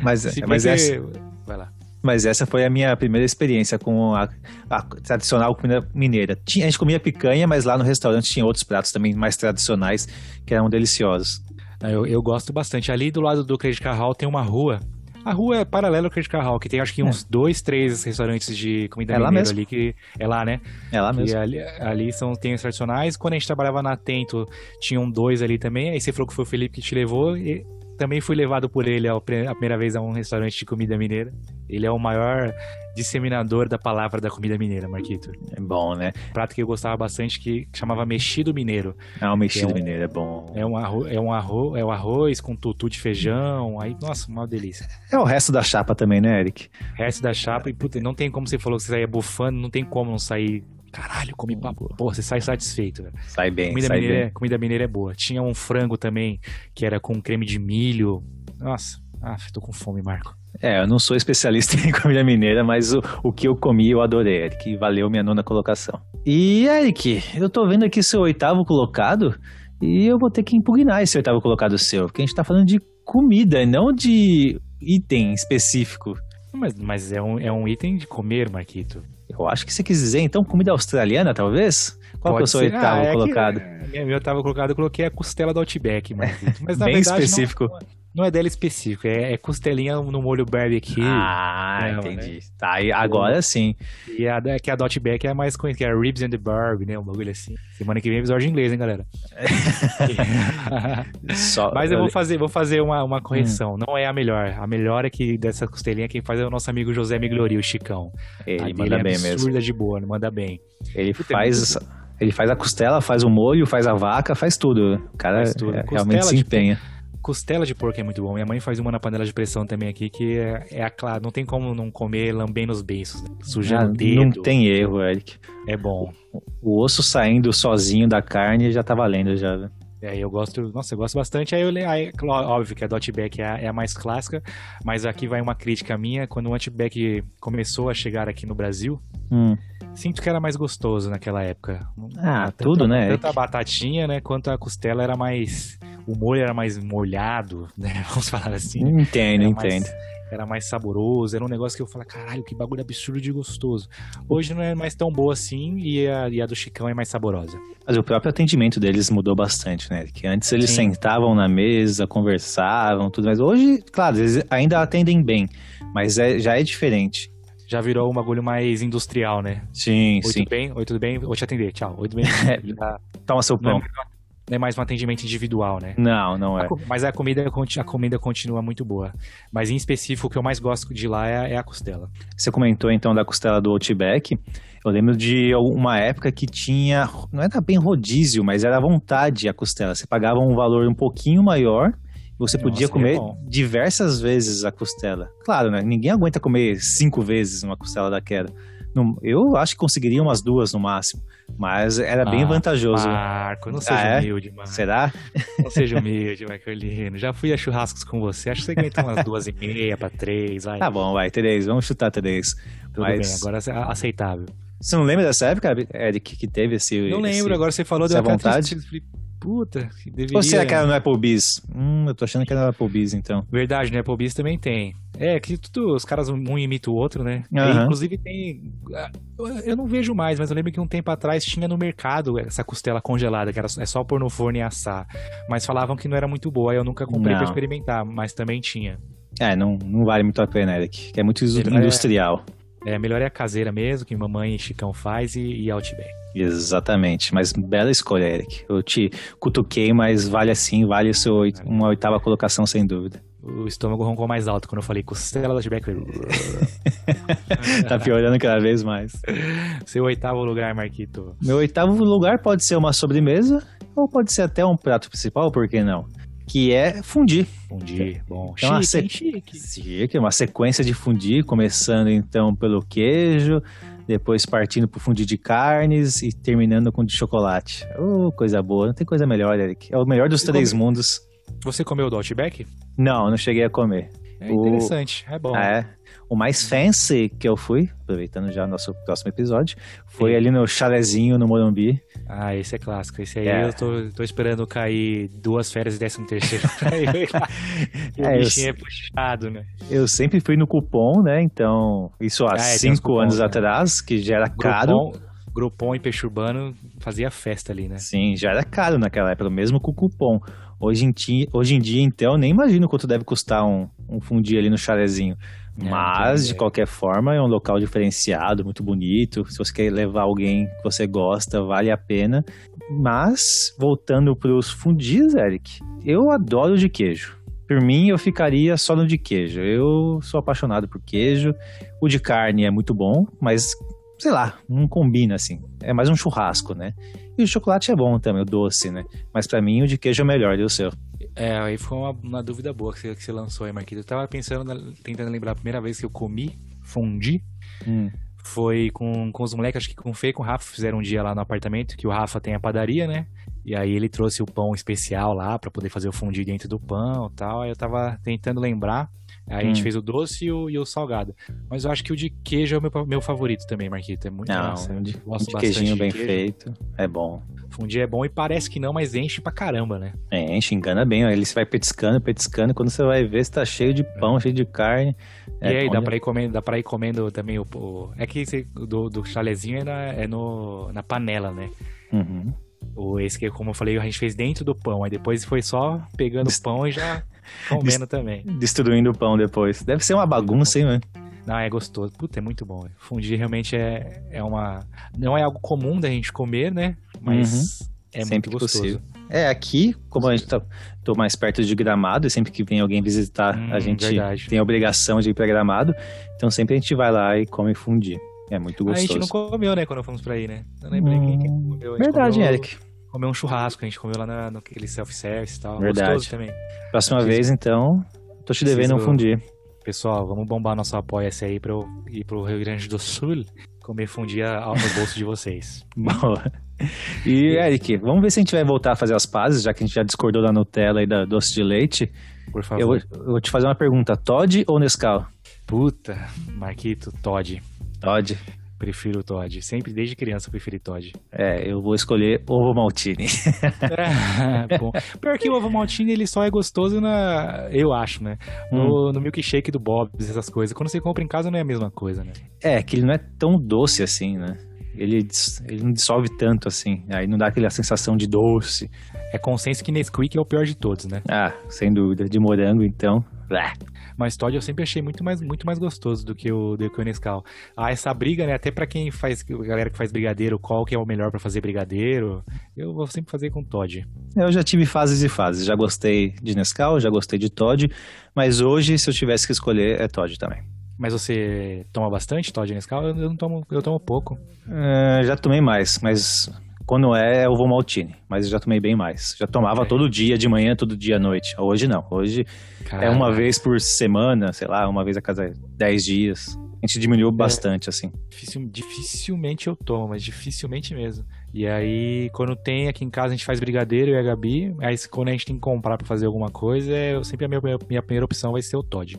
Mas, mas essa... Vai lá. Mas essa foi a minha primeira experiência com a, a, tradicional comida mineira. Tinha, a gente comia picanha, mas lá no restaurante tinha outros pratos também mais tradicionais que eram deliciosos. Eu, eu gosto bastante. Ali do lado do Credit Hall tem uma rua a rua é paralela ao Credit Hall, que tem acho que uns é. dois, três restaurantes de comida é mineira ali que é lá, né? É lá mesmo. Ali, ali, são tem os tradicionais. Quando a gente trabalhava na Atento, tinham dois ali também. Aí você falou que foi o Felipe que te levou. E também fui levado por ele a primeira vez a um restaurante de comida mineira. Ele é o maior disseminador da palavra da comida mineira, Marquito. É bom, né? prato que eu gostava bastante que chamava mexido mineiro. Ah, o mexido é um, mineiro é bom. É um arroz, é um arroz, é um arroz com tutu de feijão, aí, nossa, uma delícia. É o resto da chapa também, né, Eric? Resto da chapa e puta, não tem como você falou que você saia bufando, não tem como não sair Caralho, comi pra porra. Você sai satisfeito, velho. Sai bem, comida sai mineira, bem. É, comida mineira é boa. Tinha um frango também, que era com creme de milho. Nossa, ah, tô com fome, Marco. É, eu não sou especialista (laughs) em comida mineira, mas o, o que eu comi eu adorei, Eric. Valeu minha nona colocação. E, Eric, eu tô vendo aqui seu oitavo colocado e eu vou ter que impugnar esse oitavo colocado seu, porque a gente tá falando de comida, não de item específico. Mas, mas é, um, é um item de comer, Marquito. Eu acho que você quis dizer, então, comida australiana, talvez? Qual Pode que é o seu oitavo ah, é colocado? Que, é, meu oitavo colocado, eu coloquei a costela do Outback, Marquito. Mas na (laughs) Bem verdade, específico. Não, não é dela específico, é, é costelinha no molho barbecue. Ah, é, entendi. Né? Tá, agora sim. E a que a Dotback é a mais conhecida, que é a Ribs and the Burg, né? Um bagulho assim. Semana que vem é episódio em inglês, hein, galera? (laughs) (laughs) Só, Mas eu vou fazer, vou fazer uma, uma correção. Hum. Não é a melhor. A melhor é que dessa costelinha quem faz é o nosso amigo José Miglori, o Chicão. Ele manda é bem mesmo. Absurda de boa, manda bem. Ele Puta, faz... Ele faz a costela, faz o molho, faz a vaca, faz tudo. O cara é, realmente se empenha. Tipo, Costela de porco é muito bom. Minha mãe faz uma na panela de pressão também aqui, que é, é a clara. Não tem como não comer lambendo os beiços, né? Sujando ah, o dedo. Não tem erro, Eric. É bom. O, o osso saindo sozinho da carne já tá valendo já. Né? É, eu gosto, nossa, eu gosto bastante. Aí, eu, aí óbvio que a Dotback é, a, é a mais clássica, mas aqui vai uma crítica minha. Quando o Antback começou a chegar aqui no Brasil, hum. sinto que era mais gostoso naquela época. Ah, tanto, tudo, né? Tanto a batatinha, né, quanto a costela era mais o molho era mais molhado, né? (laughs) Vamos falar assim. Entendo, entendo. era mais saboroso, era um negócio que eu falava, caralho, que bagulho absurdo de gostoso. Hoje não é mais tão boa assim e a, e a do Chicão é mais saborosa. Mas o próprio atendimento deles mudou bastante, né? Que antes eles Sim. sentavam na mesa, conversavam, tudo mais. Hoje, claro, eles ainda atendem bem, mas é, já é diferente já virou um bagulho mais industrial, né? Sim, oi, sim. Tudo bem? Oi, tudo bem? Vou te atender, tchau. Oi, tudo bem? (laughs) Toma seu pão. Não, não é mais um atendimento individual, né? Não, não é. A, mas a comida, a comida continua muito boa. Mas em específico, o que eu mais gosto de lá é, é a costela. Você comentou então da costela do Outback. Eu lembro de uma época que tinha, não era bem rodízio, mas era à vontade a costela. Você pagava um valor um pouquinho maior você Nossa, podia é comer é diversas vezes a costela. Claro, né? Ninguém aguenta comer cinco vezes uma costela daquela. Eu acho que conseguiria umas duas no máximo. Mas era ah, bem vantajoso. Marco, não seja ah, é? humilde, mano. Será? Não seja humilde, Marcolino. Já fui a churrascos com você. Acho que você aguenta umas duas e meia pra três. Vai. Tá bom, vai, três. Vamos chutar três. Tudo Mas... bem, agora é aceitável. Você não lembra dessa época, Eric, que teve esse. Não lembro, esse, agora você falou da vontade. Puta, que deveria... Ou será que era no Applebee's? Hum, eu tô achando que era no Applebee's, então. Verdade, no Applebee's também tem. É, que tudo, os caras um imita o outro, né? Uhum. E, inclusive tem... Ah, eu não vejo mais, mas eu lembro que um tempo atrás tinha no mercado essa costela congelada, que era, é só pôr no forno e assar. Mas falavam que não era muito boa, eu nunca comprei não. pra experimentar, mas também tinha. É, não, não vale muito a pena, Eric, que é muito industrial. É, melhor é a caseira mesmo, que mamãe e Chicão faz e, e Outback. Exatamente, mas bela escolha, Eric. Eu te cutuquei, mas vale assim, vale seu, uma oitava colocação sem dúvida. o estômago roncou mais alto quando eu falei costela do Outback. (laughs) tá piorando cada vez mais. Seu oitavo lugar, Marquito. Meu oitavo lugar pode ser uma sobremesa ou pode ser até um prato principal, por que não? Que é fundir. Fundir, bom. Então, uma chique, se- chique. Chique, uma sequência de fundir, começando então pelo queijo, depois partindo pro fundir de carnes e terminando com de chocolate. Oh, coisa boa, não tem coisa melhor, Eric. É o melhor dos E três como- mundos. Você comeu do Outback? Não, não cheguei a comer. É O- interessante, é bom. Ah, é. O mais fancy que eu fui, aproveitando já o nosso próximo episódio, foi Sim. ali no chalezinho no Morumbi. Ah, esse é clássico. Esse aí É. eu tô, tô esperando cair duas férias e décimo terceiro. (laughs) pra ir lá. o É, eu bichinho sei. é puxado, né? Eu sempre fui no cupom, né? Então, isso há Ah, é, cinco cupons, anos né? atrás, que já era caro. Groupon e Peixe Urbano fazia festa ali, né? Sim, já era caro naquela época, mesmo com o cupom. Hoje em, ti- hoje em dia, então, eu nem imagino quanto deve custar um, um fundi ali no chalezinho. É, Mas, de qualquer forma, é um local diferenciado, muito bonito. Se você quer levar alguém que você gosta, vale a pena. Mas, voltando para os fundis, Eric, eu adoro o de queijo. Por mim, eu ficaria só no de queijo. Eu sou apaixonado por queijo. O de carne é muito bom, mas, sei lá, não combina assim. É mais um churrasco, né? E o chocolate é bom também, o doce, né? Mas para mim, o de queijo é melhor, e o seu? É, aí foi uma, uma dúvida boa que você, que você lançou aí, Marquito. Eu tava pensando, na- tentando lembrar a primeira vez que eu comi fundi. Hum. Foi com, com os moleques, acho que com o Fê e com o Rafa, fizeram um dia lá no apartamento, que o Rafa tem a padaria, né? E aí ele trouxe o pão especial lá pra poder fazer o fundi dentro do pão e tal. Aí eu tava tentando lembrar. Aí a gente Hum. fez o doce e o, e o salgado. Mas eu acho que o de queijo é o meu, meu favorito também, Marquito. É muito Não, nossa, um de, um de queijinho de bem queijo. feito é bom. Fundi é bom e parece que não, mas enche pra caramba, né? É, enche, engana bem. ó. Ele vai petiscando, petiscando. Quando você vai ver, você tá cheio de pão, cheio de carne. e aí, dá de- pra, ir comendo, dá pra ir comendo também o. o- é que esse do, do chalezinho é, na, é no, na panela, né? Uhum. O esse que, como eu falei, a gente fez dentro do pão. Aí depois foi só pegando o pão e já comendo também. Destruindo o pão depois. Deve ser uma bagunça, hein, mano? Não, é gostoso. Puta, é muito bom. Fundir realmente é, é uma. Não é algo comum da gente comer, né? Mas é Uhum. Sempre muito gostoso. possível. É, aqui, como a gente tá tô mais perto de Gramado, e sempre que vem alguém visitar, Hum, a gente verdade. tem a obrigação de ir pra Gramado. Então sempre a gente vai lá e come fundir. É muito A gente gostoso. não comeu, né, quando fomos pra aí, né? Não lembrei quem, quem Hum, comeu. Verdade, comeu, Eric. Comeu um churrasco, a gente comeu lá na, naquele self-service e tal. Verdade. Gostoso também. Próxima Preciso- vez, então, tô te devendo um fundir. Pessoal, vamos bombar nosso apoia-se aí pra eu ir pro Rio Grande do Sul comer fundir no bolso de vocês. (laughs) Boa. E, Eric, vamos ver se a gente vai voltar a fazer as pazes, já que a gente já discordou da Nutella e da doce de leite. Por Eu favor. vou, eu vou te fazer uma pergunta: Todd ou Nescau? Puta, Marquito, Todd. Todd. Prefiro Todd. Sempre, desde criança, eu preferi Todd. É, eu vou escolher ovo maltine. (laughs) É, bom. Pior que o ovo maltine, ele só é gostoso na... Eu acho, né? No, no milkshake do Bob's, essas coisas. Quando você compra em casa, não é a mesma coisa, né? É, que ele não é tão doce assim, né? Ele, ele não dissolve tanto assim. Aí não dá aquela sensação de doce. É consenso que Nesquik é o pior de todos, né? Ah, sem dúvida. De morango, então. blá. Mas Todd eu sempre achei muito mais, muito mais gostoso do que o, do que o Nescau. Ah, essa briga, né? Até pra quem faz, a galera que faz brigadeiro, qual que é o melhor pra fazer brigadeiro, eu vou sempre fazer com Todd. Eu já tive fases e fases. Já gostei de Nescau, já gostei de Todd. Mas hoje, se eu tivesse que escolher, é Todd também. Mas você toma bastante Todd Nescau? Eu, eu não tomo, eu tomo pouco. É, já tomei mais, mas quando é, é ovo maltine. Mas eu já tomei bem mais. Já tomava É. todo dia, de manhã, todo dia à noite. Hoje não. Hoje é uma vez por semana, sei lá, uma vez a cada 10 dias. A gente É. diminuiu bastante, assim. Dificil- dificilmente eu tomo, mas dificilmente mesmo. E aí, quando tem aqui em casa, a gente faz brigadeiro e a Gabi. Aí, quando a gente tem que comprar pra fazer alguma coisa, eu, sempre a minha, minha primeira opção vai ser o Todd.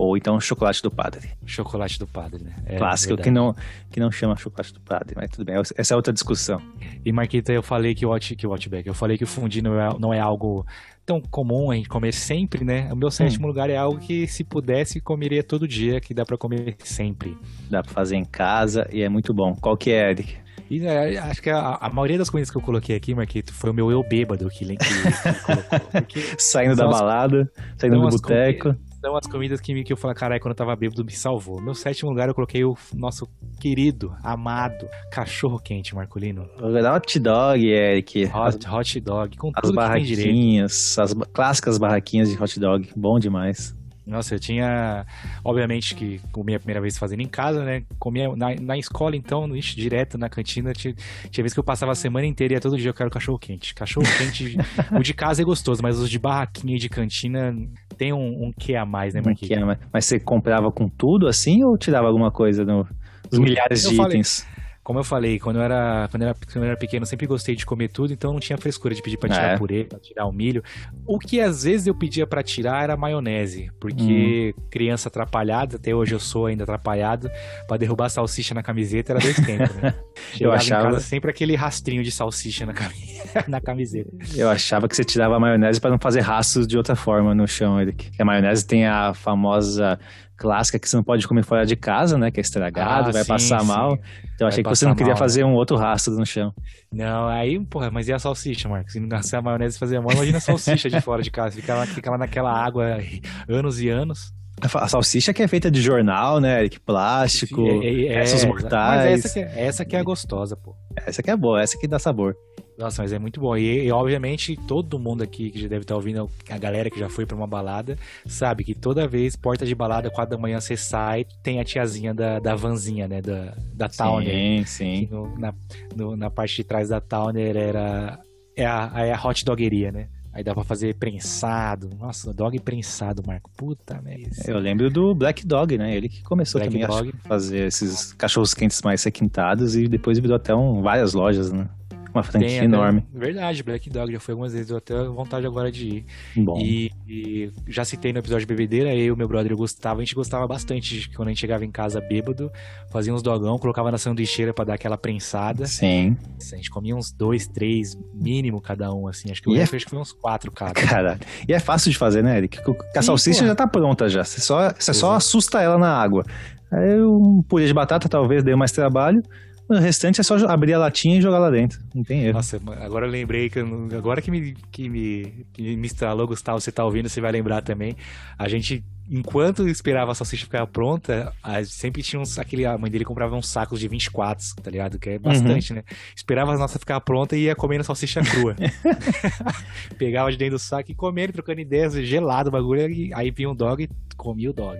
Ou então chocolate do padre. Chocolate do padre, né? É Clássico, verdade. que não, que não chama chocolate do padre, mas tudo bem. Essa é outra discussão. E Marquita, eu falei que o, Out, que o Outback, eu falei que o fundi não é, não é algo tão comum a gente comer sempre, né? O meu sétimo lugar é algo que, se pudesse, comeria todo dia, que dá pra comer sempre. Dá pra fazer em casa e é muito bom. Qual que é, Eric? E né, acho que a, a maioria das coisas que eu coloquei aqui, Marquito, foi o meu eu bêbado que, que, que colocou. (laughs) Saindo da balada, saindo do boteco. São as comidas que, me, que eu falo, caralho, quando eu tava bêbado me salvou. Meu sétimo lugar eu coloquei o nosso querido, amado, cachorro quente, Marcolino. Hot dog, Eric. Hot, hot dog, com As barraquinhas, as clássicas barraquinhas de hot dog. Bom demais. Nossa, eu tinha, obviamente que comia a primeira vez fazendo em casa, né? Comia na, na escola, então, ixi, direto na cantina. Tinha, tinha vez que eu passava a semana inteira e todo dia eu quero cachorro quente. Cachorro quente, (laughs) o de casa é gostoso, mas os de barraquinha e de cantina tem um, um quê a mais, né, Marquinhos? que é, mas- Mas você comprava com tudo assim ou tirava alguma coisa no, dos milhares Eu de falei. itens? Como eu falei, quando eu, era, quando, eu era, quando eu era pequeno, eu sempre gostei de comer tudo, então não tinha frescura de pedir pra tirar É. purê, pra tirar o milho. O que às vezes eu pedia pra tirar era maionese, porque criança atrapalhada, até hoje eu sou ainda atrapalhado, pra derrubar salsicha na camiseta era dois (laughs) tempos, né? Chegava achava- em casa sempre aquele rastrinho de salsicha na, cami- (laughs) na camiseta. Eu achava que você tirava a maionese para não fazer rastros de outra forma no chão, Eric. Que a maionese tem a famosa clássica que você não pode comer fora de casa, né? Que é estragado, Ah, vai sim, passar sim. mal. Então eu achei que você não queria mal, fazer um outro rastro no chão. Não, aí, porra, mas e a salsicha, Marcos? Se não nascer a maionese fazia mal, imagina a salsicha de fora de casa. Ficava, ficava naquela água anos e anos. A salsicha que é feita de jornal, né, Eric? Plástico, É, é, essas é, mortais. Mas essa que, é, essa que é a gostosa, pô. Essa que é boa, essa que dá sabor. Nossa, mas é muito bom. E, e, obviamente todo mundo aqui que já deve estar ouvindo, a galera que já foi pra uma balada, sabe que toda vez, porta de balada, quatro da manhã você sai, tem a tiazinha da, da vanzinha, né? Da, da Towner. Sim, sim. No- na, no- na parte de trás da Towner era é a, é a hot dogueria, né? Aí dá pra fazer prensado. Nossa, dog prensado, Marco. Puta merda. Eu lembro do Black Dog, né? Ele que começou Black também Dog. a fazer esses cachorros quentes mais requintados e depois virou até um, várias lojas, né? Uma franquia até- enorme. Verdade, Black Dog já foi algumas vezes, eu até vontade agora de ir. Bom. E, e já citei no episódio de bebedeira, eu e meu brother Gustavo, a gente gostava bastante de quando a gente chegava em casa bêbado, fazia uns dogão, colocava na sanduicheira pra dar aquela prensada. Sim. A gente comia uns dois, três, mínimo cada um, assim. Acho que eu E é- acho que foi uns quatro cada. Caralho. E é fácil de fazer, né, Eric? A Sim, salsicha já tá pronta já. Você só, você só assusta ela na água. Aí um purê de batata talvez dê mais trabalho. O restante é só abrir a latinha e jogar lá dentro. Não tem erro. Nossa, agora eu lembrei que eu agora que me, que me, que me estralou, Gustavo, você tá ouvindo, você vai lembrar também. A gente, enquanto esperava a salsicha ficar pronta, sempre tinha uns, aquele, a mãe dele comprava uns sacos de 24, tá ligado? Que é bastante, né? Esperava a nossa ficar pronta e ia comendo salsicha crua. (laughs) Pegava de dentro do saco e comendo, trocando ideias, gelado o bagulho, e aí vinha um dog e comia o dog.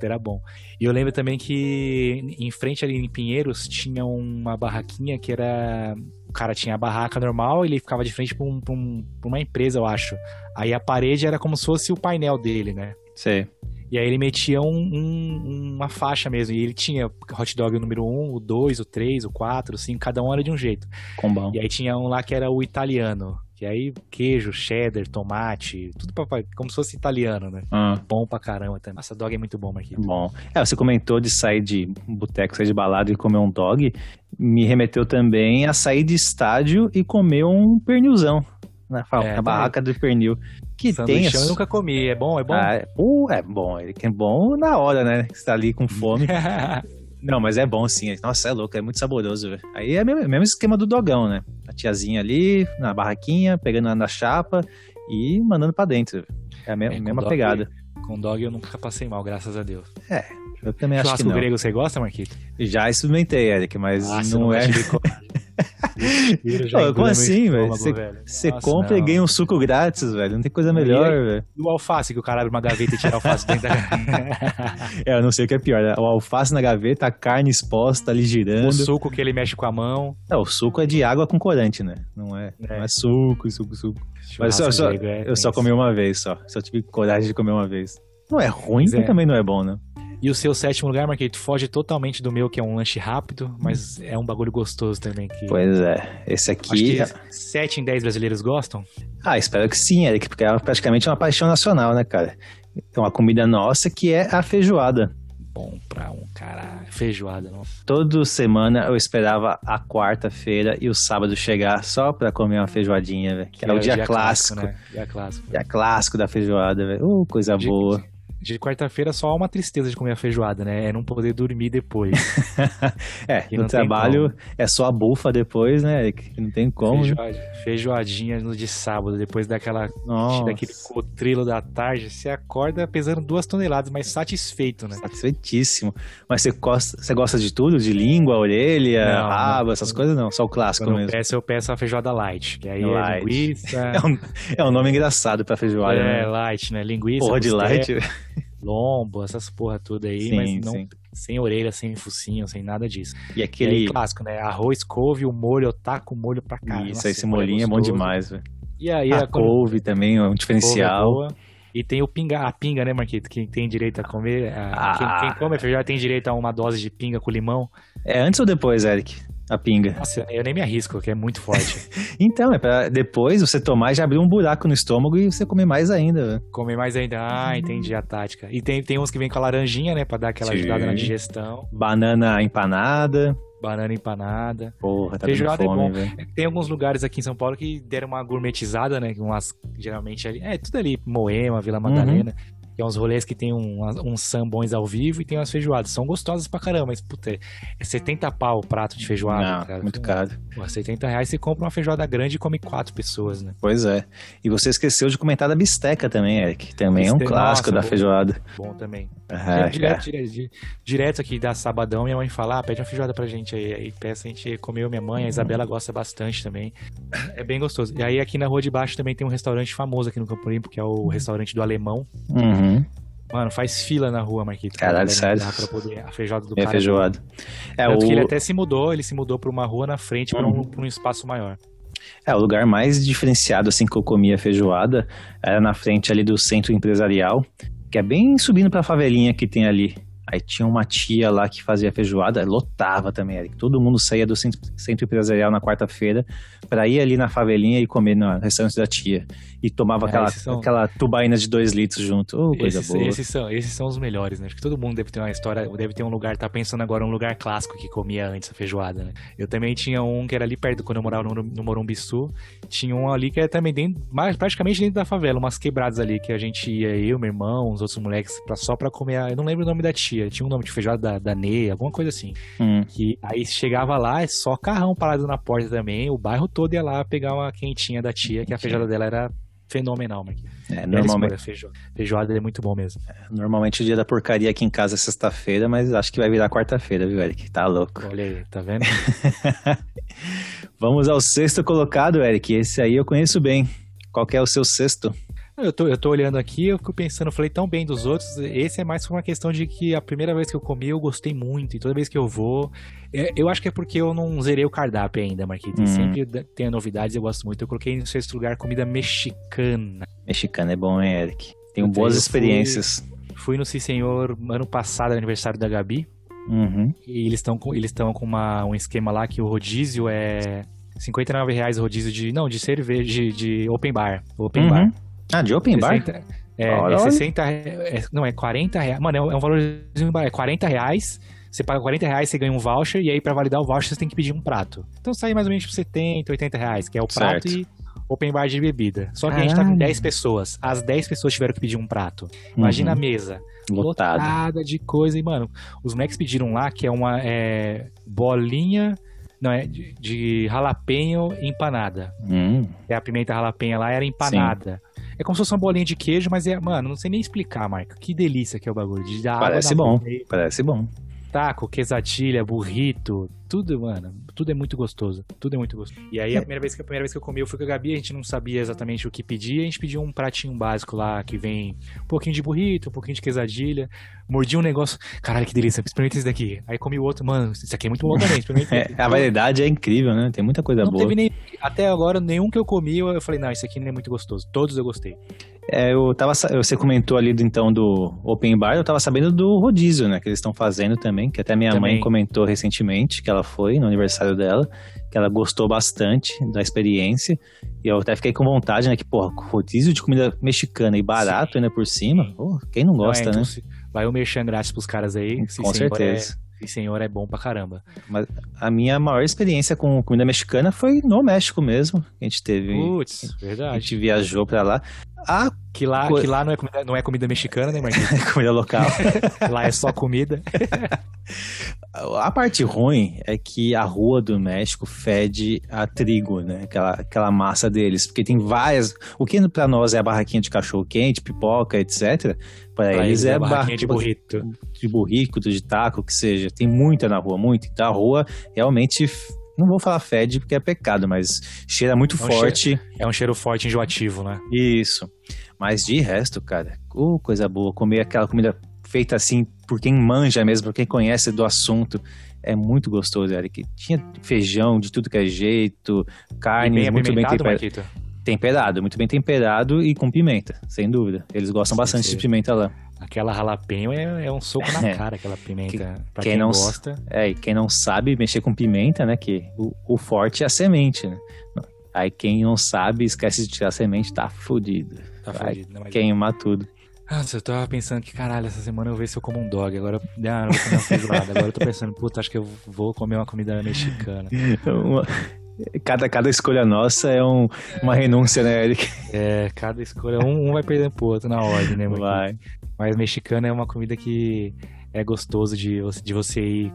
Era bom. E eu lembro também que em frente ali em Pinheiros tinha uma barraquinha que era. O cara tinha a barraca normal, ele ficava de frente pra, um- um- pra uma empresa, eu acho. Aí a parede era como se fosse o painel dele, né? Sei. E aí ele metia um- um- uma faixa mesmo. E ele tinha hot dog número 1, o 2, o 3, o 4, o 5, cada um era de um jeito. Combão. E aí tinha um lá que era o italiano. Que aí queijo, cheddar, tomate, tudo pra, como se fosse italiano, né? Ah, Bom pra caramba também. Nossa, dog é muito bom, Marquinhos. bom. É, você comentou de sair de boteco, sair de balada e comer um dog. Me remeteu também a sair de estádio e comer um pernilzão. Na, fa- É, na barraca do pernil. Que. Sanduichão eu nunca comi. É bom? É bom? Ah, é, uh, é bom. Ele que é bom na hora, né? Você tá ali com fome. (laughs) Não, mas é bom sim. Nossa, é louco, é muito saboroso, velho. Aí é o mesmo, mesmo esquema do dogão, né? A tiazinha ali, na barraquinha, pegando na- chapa e mandando pra dentro. É a me- É, mesma dog- pega. Com dog eu nunca passei mal, graças a Deus. Eu também acho que Churrasco não. grego você gosta, Marquito? Já experimentei, Eric, mas Ah, você não, é. (laughs) gosta de coragem. Tiro já Ô, engula como assim, velho? estômago, Você- velho? Você Nossa, compra e não. ganha um suco grátis, velho. Não tem coisa E melhor, velho. E o alface, que o cara abre uma gaveta e tira alface dentro da (laughs) É, eu não sei o que é pior. né? O alface na gaveta, a carne exposta ali girando. O suco que ele mexe com a mão. É, o suco é de água com corante, né? Não é, É. não é suco, suco, suco. Mas só, grego é eu só tenso. comi uma vez só. Só tive coragem de comer uma vez. Não é ruim, Mas mas é. também não é bom, né? E o seu sétimo lugar, Marquito, foge totalmente do meu, que é um lanche rápido, mas é um bagulho gostoso também. Que... Pois é. Esse Acho aqui. que 7 em 10 brasileiros gostam. Ah, espero que sim, Eric, porque é praticamente uma paixão nacional, né, cara? É uma comida nossa que é a feijoada. Bom pra um caralho. Feijoada, não. Toda semana eu esperava a quarta-feira e o sábado chegar só pra comer uma feijoadinha, velho. Que era o dia, clássico. né? Dia clássico. Dia clássico da feijoada, velho. Uh, coisa Dia- boa. De quarta-feira só há uma tristeza de comer a feijoada, né? É não poder dormir depois. (laughs) é, no trabalho é só a bufa depois, né? Que não tem como. Feijoada, feijoadinha no de sábado, depois daquela daquele cotrilo da tarde, você acorda pesando duas toneladas, mas satisfeito, né? Satisfeitíssimo. Mas você gosta, você gosta de tudo? De língua, orelha, não, raba, não, essas coisas? Não, só o clássico mesmo. Eu peço, eu peço a feijoada light, que aí é light. é linguiça. (laughs) É um, é um nome engraçado pra feijoada. É, né? light, né? Linguiça. Porra de light. Lombo, essas porra tudo aí, sim, mas não, sim. sem orelha, sem focinho, sem nada disso. E aquele. E aí, clássico, né? Arroz, couve, o molho, eu taco o molho pra cá. Isso, Nossa, esse molhinho é, bom demais, velho. E aí, a, a couve também é um diferencial. E tem o pinga, a pinga, né, Marquito? Quem tem direito a comer. A, ah. quem, quem come feijão tem direito a uma dose de pinga com limão. É antes ou depois, Eric? A pinga. Nossa, eu nem me arrisco, que é muito forte. (laughs) então, é pra depois você tomar e já abrir um buraco no estômago e você comer mais ainda. Comer mais ainda. Ah, entendi a tática. E tem, tem uns que vem com a laranjinha, né? Pra dar aquela Sim. ajudada na digestão. Banana empanada. Banana empanada. Porra, tá Feijoada fome, é bom. Véio. Tem alguns lugares aqui em São Paulo que deram uma gourmetizada, né? Umas, geralmente ali. É, tudo ali, Moema, Vila Madalena. Uhum que é uns rolês que tem um, uns sambões ao vivo e tem umas feijoadas. São gostosas pra caramba, mas, puta, é 70 pau o prato de feijoada, Não, cara. Muito caro. Pô, 70 reais você compra uma feijoada grande e come quatro pessoas, né? Pois é. E você esqueceu de comentar da bisteca também, Eric. Também é um clássico Nossa, da bom, feijoada. Bom também. Ah, direto, direto, direto, aqui da sabadão, minha mãe fala, ah, pede uma feijoada pra gente aí. Aí peça, a gente comeu, minha mãe, a Isabela gosta bastante também. É bem gostoso. E aí aqui na rua de baixo também tem um restaurante famoso aqui no Campo Limpo, que é o restaurante do Alemão. Uhum. Mano, faz fila na rua, Marquito. Caralho, sério? Pra poder a feijoada do é cara. feijoada. É, o... que ele até se mudou, ele se mudou pra uma rua na frente, uhum. pra, um, pra um espaço maior. É, o lugar mais diferenciado, assim, que eu comia feijoada era na frente ali do centro empresarial, que é bem subindo pra favelinha que tem ali. Aí tinha uma tia lá que fazia feijoada, lotava também, Eric. Todo mundo saía do centro, centro empresarial na quarta-feira para ir ali na favelinha e comer no restaurante da tia. E tomava é, aquela, são... aquela tubaína de dois litros junto. Oh, coisa esses, boa. Esses são, esses são os melhores, né? Acho que todo mundo deve ter uma história, deve ter um lugar, tá pensando agora um lugar clássico que comia antes a feijoada, né? Eu também tinha um que era ali perto, quando eu morava no, no Morumbiçu, tinha um ali que era também dentro, mais, praticamente dentro da favela, umas quebradas ali que a gente ia, eu, meu irmão, os outros moleques, pra, só pra comer. Eu não lembro o nome da tia, tinha um nome de feijoada da, da Ney, alguma coisa assim. Hum. Que aí chegava lá, é só carrão parado na porta também, o bairro todo ia lá pegar uma quentinha da tia, que a feijoada dela era fenomenal, Marquinhos. É, normalmente... Feijoada. feijoada é muito bom mesmo. É, normalmente o dia da porcaria aqui em casa é sexta-feira, mas acho que vai virar quarta-feira, viu, Eric? Tá louco. Olha aí, tá vendo? (laughs) Vamos ao sexto colocado, Eric. Esse aí eu conheço bem. Qual é o seu sexto? Eu tô, eu tô olhando aqui, eu fico pensando, eu falei tão bem dos outros. Esse é mais uma questão de que a primeira vez que eu comi eu gostei muito, e toda vez que eu vou. É, eu acho que é porque eu não zerei o cardápio ainda, Marquinhos. Uhum. Sempre tem novidades, eu gosto muito. Eu coloquei no sexto lugar comida mexicana. Mexicana é bom, hein, Eric? Tenho então, boas experiências. Fui, fui no Sim Senhor ano passado, aniversário da Gabi. Uhum. E eles estão com, eles com uma, um esquema lá que o rodízio é 59 reais o rodízio de. Não, de cerveja, de, de open bar. Open uhum. bar. Ah, de open 60, bar? É, é 60 é, Não, é 40 reais. Mano, é um valor. É 40 reais. Você paga 40 reais, você ganha um voucher, e aí para validar o voucher você tem que pedir um prato. Então sai mais ou menos por 70, 80 reais, que é o prato certo. e open bar de bebida. Só que Caralho. a gente tá com 10 pessoas. As 10 pessoas tiveram que pedir um prato. Imagina uhum. a mesa. Lotada. Lotada de coisa. E, mano, os moleques pediram lá que é uma é, bolinha não, é de, de jalapenho empanada. Hum. É a pimenta jalapenha lá era empanada. Sim. É como se fosse uma bolinha de queijo, mas é, mano, não sei nem explicar, Marca. Que delícia que é o bagulho. De dar Parece bom. Parece bom. Taco, quesadilha, burrito, tudo, mano, tudo é muito gostoso. Tudo é muito gostoso. E aí, a primeira vez que, a primeira vez que eu comi, eu fui com a Gabi, a gente não sabia exatamente o que pedir, a gente pediu um pratinho básico lá, que vem um pouquinho de burrito, um pouquinho de quesadilha. Mordi um negócio, caralho, que delícia, experimenta esse daqui. Aí comi o outro, mano, isso aqui é muito bom também, (laughs) é, a variedade é incrível, né? Tem muita coisa não boa. Teve nem, até agora, nenhum que eu comi, eu falei, não, isso aqui não é muito gostoso. Todos eu gostei. É, eu tava, você comentou ali então do Open Bar, eu tava sabendo do rodízio, né, que eles estão fazendo também, que até minha também. mãe comentou recentemente que ela foi no aniversário dela, que ela gostou bastante da experiência. E eu até fiquei com vontade, né? Que, porra, rodízio de comida mexicana e barato Sim. ainda por cima. Quem não gosta, não, é, então, né? Vai o merchan grátis pros caras aí. Com certeza. É, senhor é bom pra caramba. Mas a minha maior experiência com comida mexicana foi no México mesmo. A gente teve. Putz, verdade. A gente viajou pra lá. Ah, que lá, que lá não, é comida, não é comida mexicana, né, Marquinhos? (laughs) é comida local. lá é só comida. (laughs) a parte ruim é que a rua do México fede a trigo, né? Aquela, aquela massa deles. Porque tem várias. O que para nós é a barraquinha de cachorro quente, pipoca, etc. Para eles, eles, é, a barraquinha de burrito. De burrito, de taco, que seja. Tem muita na rua, muito. Então a rua realmente não vou falar fede porque é pecado, mas cheira muito é um forte. Cheiro, é um cheiro forte enjoativo, né? Isso. Mas de resto, cara, uh, coisa boa. Comer aquela comida feita assim por quem manja mesmo, por quem conhece do assunto. É muito gostoso, Eric. Tinha feijão de tudo que é jeito, carne muito bem temperada. Temperado, muito bem temperado e com pimenta, sem dúvida. Eles gostam sim, bastante sim. de pimenta lá. Aquela jalapeno é, é um soco na (laughs) é. cara, aquela pimenta. pra quem, quem não, gosta. É, e quem não sabe mexer com pimenta, né? Que o, o forte é a semente, né? Aí quem não sabe, esquece de tirar a semente, tá fudido. Tá Vai fudido, né? Queimar tudo. Nossa, eu tava pensando que, caralho, essa semana eu vou ver se eu como um dog. Agora, ah, não vou comer uma feijoada. Agora eu tô pensando, puta, acho que eu vou comer uma comida mexicana. uma... Cada, cada escolha nossa é um, uma renúncia, né, Eric? É, cada escolha, um, um vai perdendo pro outro na ordem, né, mano? Vai. Mas mexicana é uma comida que é gostoso de, de você ir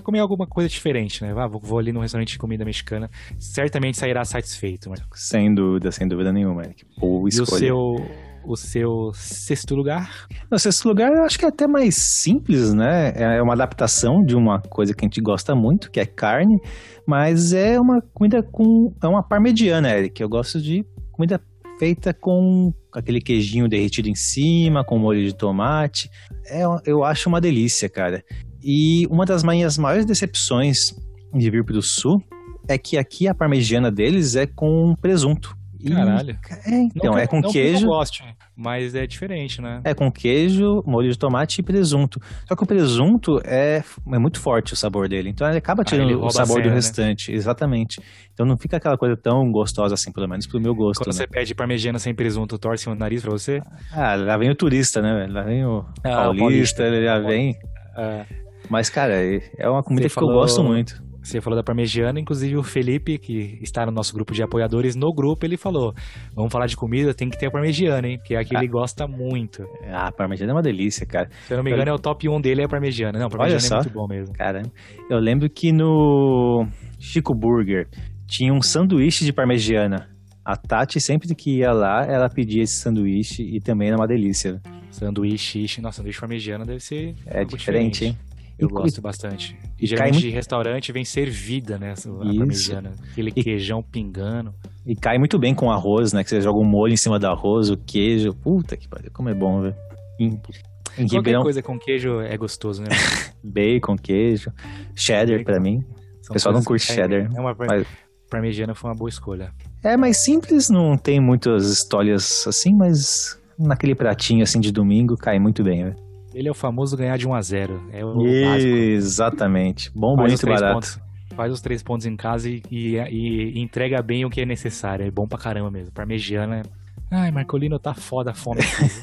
comer alguma coisa diferente, né? Ah, vou ali num restaurante de comida mexicana, certamente sairá satisfeito. Mas... Sem dúvida, sem dúvida nenhuma, Eric. Ou escolha. E o seu, o seu sexto lugar? O sexto lugar eu acho que é até mais simples, né? É uma adaptação de uma coisa que a gente gosta muito, que é carne, mas é uma comida com. É uma parmegiana, Eric. Eu gosto de comida feita com aquele queijinho derretido em cima, com molho de tomate. É, eu acho uma delícia, cara. E uma das minhas maiores decepções de vir pro sul é que aqui a parmegiana deles é com presunto. Caralho. E, é, então, não, é com não queijo. Que eu goste, mas é diferente, né? É com queijo, molho de tomate e presunto. Só que o presunto é, é muito forte o sabor dele. Então ele acaba tirando ah, ele o sabor do né? restante. Exatamente. Então não fica aquela coisa tão gostosa assim, pelo menos pro meu gosto. Quando né? você pede parmegiana sem presunto, torce o nariz pra você? Ah, lá vem o turista, né? Lá vem o ah, paulista, ele já vem. É. Mas, cara, é uma comida você que falou... eu gosto muito. Você falou da parmegiana, inclusive o Felipe, que está no nosso grupo de apoiadores, no grupo ele falou: vamos falar de comida, tem que ter a parmegiana, hein? Porque é a que ah. ele gosta muito. Ah, a parmegiana é uma delícia, cara. Se eu não me engano, eu... é o top 1 dele é a parmegiana. Não, a parmegiana é muito bom mesmo. Cara, eu lembro que no Chico Burger tinha um sanduíche de parmegiana. A Tati, sempre que ia lá, ela pedia esse sanduíche e também era uma delícia. Sanduíche, nossa, sanduíche parmegiana deve ser. É diferente, diferente, hein? Eu e, gosto bastante. E, geralmente muito... de restaurante vem servida, né? A parmegiana. Aquele e, queijão pingando. E cai muito bem com arroz, né? Que você joga um molho em cima do arroz, o queijo. Puta que pariu, como é bom, velho. Em, Qualquer Ribeirão... coisa com queijo é gostoso, né? (laughs) Bacon, queijo. Cheddar Bacon. pra mim. São o pessoal não curte cheddar. É uma mas... parmegiana foi uma boa escolha. É mais simples, não tem muitas histórias assim, mas naquele pratinho assim de domingo cai muito bem, velho. Ele é o famoso ganhar de 1 a 0 É o Exatamente. Bom, faz bonito e barato. Pontos, faz os três pontos em casa e, e, e, entrega bem o que é necessário. É bom pra caramba mesmo. Parmegiana. Ai, Marcolino tá foda, fome.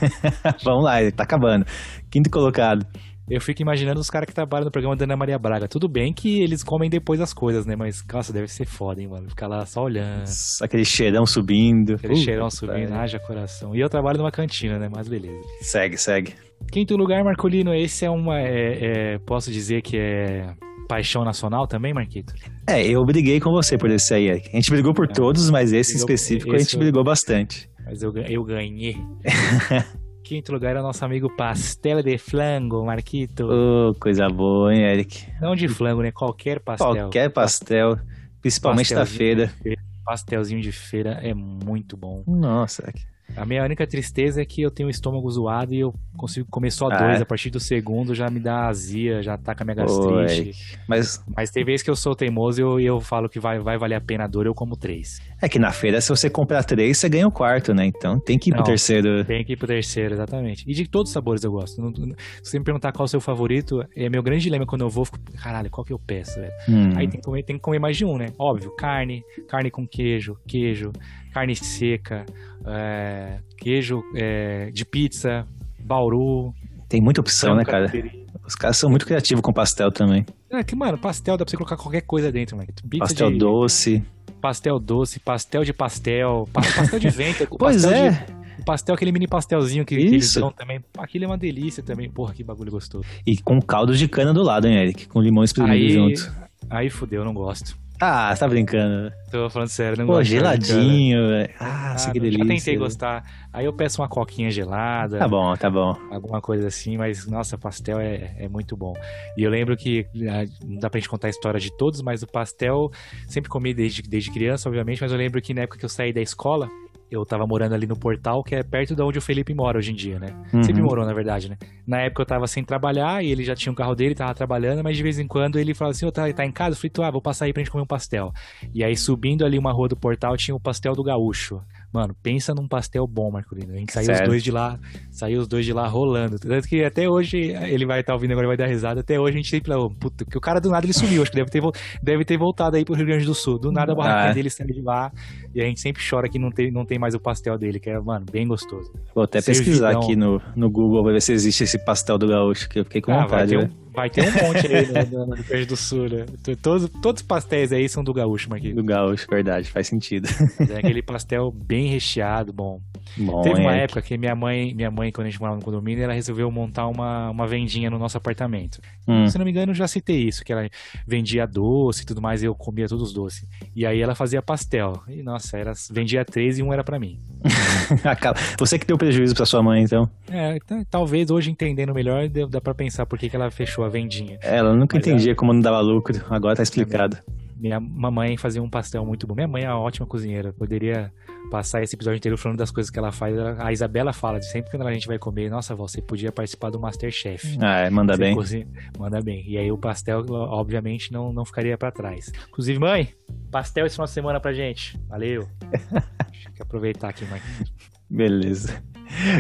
(laughs) Vamos lá, ele tá acabando. Quinto colocado. Eu fico imaginando os caras que trabalham no programa da Ana Maria Braga. Tudo bem que eles comem depois as coisas, né? Mas, nossa, deve ser foda, hein, mano? Ficar lá só olhando. Aquele cheirão subindo. Aquele uh, cheirão subindo, haja coração. E eu trabalho numa cantina, né? Mas beleza. Segue, segue. Quinto lugar, Marcolino, esse é uma. É, é, posso dizer que é paixão nacional também, Marquito? É, eu briguei com você por esse aí. A gente brigou por é, todos, mas esse brigou, específico esse a gente brigou bastante. Mas eu, eu ganhei. (laughs) Quinto lugar é o nosso amigo Pastel de Flango, Marquito. Oh, coisa boa, hein, Eric? Não de flango, né? Qualquer pastel. Qualquer pastel, principalmente da feira. Pastelzinho de feira é muito bom. Nossa, Eric. A minha única tristeza é que eu tenho o estômago zoado e eu consigo comer só ah, dois. É? A partir do segundo já me dá azia, já ataca a minha gastrite. Oi. Mas... Mas tem vezes que eu sou teimoso e eu, eu falo que vai, vai valer a pena a dor, eu como três. É que na feira, se você comprar três, você ganha o quarto, né? Então tem que ir Não, pro terceiro. Tem que ir pro terceiro, exatamente. E de todos os sabores eu gosto. Se você me perguntar qual é o seu favorito, é meu grande dilema quando eu vou, fico, caralho, qual que eu peço, velho? Hum. Aí tem que, comer, tem que comer mais de um, né? Óbvio, carne, carne com queijo, queijo, carne seca, é, queijo é, de pizza, bauru. Tem muita opção, né, cara? Os caras são muito criativos com pastel também. É que, mano, pastel dá pra você colocar qualquer coisa dentro, mano. Pizza pastel de, doce. Pastel doce, pastel de pastel, pastel de vento. (laughs) pois é. De, pastel, aquele mini pastelzinho que, que eles dão também. Aquilo é uma delícia também. Porra, que bagulho gostoso. E com caldo de cana do lado, hein, Eric? Com limão espremido aí, junto. Aí fudeu, eu não gosto. Ah, você tá brincando. Tô falando sério, não Pô, gosto. geladinho, velho. Ah, Ah, que delícia. Já tentei gostar. Aí eu peço uma coquinha gelada. Tá bom, tá bom. Alguma coisa assim, mas nossa, pastel é, é muito bom. E eu lembro que, ah, não dá pra gente contar a história de todos, mas o pastel sempre comi desde, desde criança, obviamente, mas eu lembro que na época que eu saí da escola, eu tava morando ali no Portal, que é perto de onde o Felipe mora hoje em dia, né? Uhum. Sempre morou, na verdade, né? Na época eu tava sem trabalhar e ele já tinha um carro dele, tava trabalhando, mas de vez em quando ele falava assim: Ô, tá, tá em casa? Eu falei, "Tô, ah, vou passar aí pra gente comer um pastel. E aí subindo ali uma rua do Portal tinha o pastel do Gaúcho. Mano, pensa num pastel bom, Marcolino. A gente saiu os dois de lá, saiu os dois de lá rolando. Tanto que até hoje ele vai estar ouvindo agora, vai dar risada. Até hoje a gente sempre falou, puta, que o cara do nada ele sumiu. Acho que deve ter, deve ter voltado aí pro Rio Grande do Sul. Do nada a barraquinha Ah. dele saiu de lá. E a gente sempre chora que não tem, não tem mais o pastel dele, que é, mano, bem gostoso. Vou até pesquisar Servidão. aqui no, no Google pra ver se existe esse pastel do gaúcho, que eu fiquei com Ah, vontade, né? Vai ter um monte aí no, no do Sul, né? Todos, todos os pastéis aí são do gaúcho, Marquinhos. Do gaúcho, verdade, faz sentido. É aquele pastel bem recheado, bom. Bom, Teve uma Eric. época que minha mãe, minha mãe, quando a gente morava no condomínio, ela resolveu montar uma, uma vendinha no nosso apartamento. Hum. Se não me engano, eu já citei isso, que ela vendia doce e tudo mais, e eu comia todos os doces. E aí ela fazia pastel. E nossa, era, vendia três e um era pra mim. (laughs) Você que deu prejuízo pra sua mãe, então. É, talvez hoje entendendo melhor, dá pra pensar por que, que ela fechou a vendinha. Ela nunca Mas entendia como não dava lucro, agora tá explicado. Minha mamãe fazia um pastel muito bom. Minha mãe é uma ótima cozinheira. Poderia passar esse episódio inteiro falando das coisas que ela faz. Ela- A Isabela fala, de sempre quando a gente vai comer, nossa, vó, você podia participar do Masterchef. Ah, é, manda Você bem. cozinha- manda bem. E aí o pastel, obviamente, não, não ficaria pra trás. Inclusive, mãe, pastel esse final de semana pra gente. Valeu. (laughs) Deixa eu aproveitar aqui, Marquinhos. Beleza.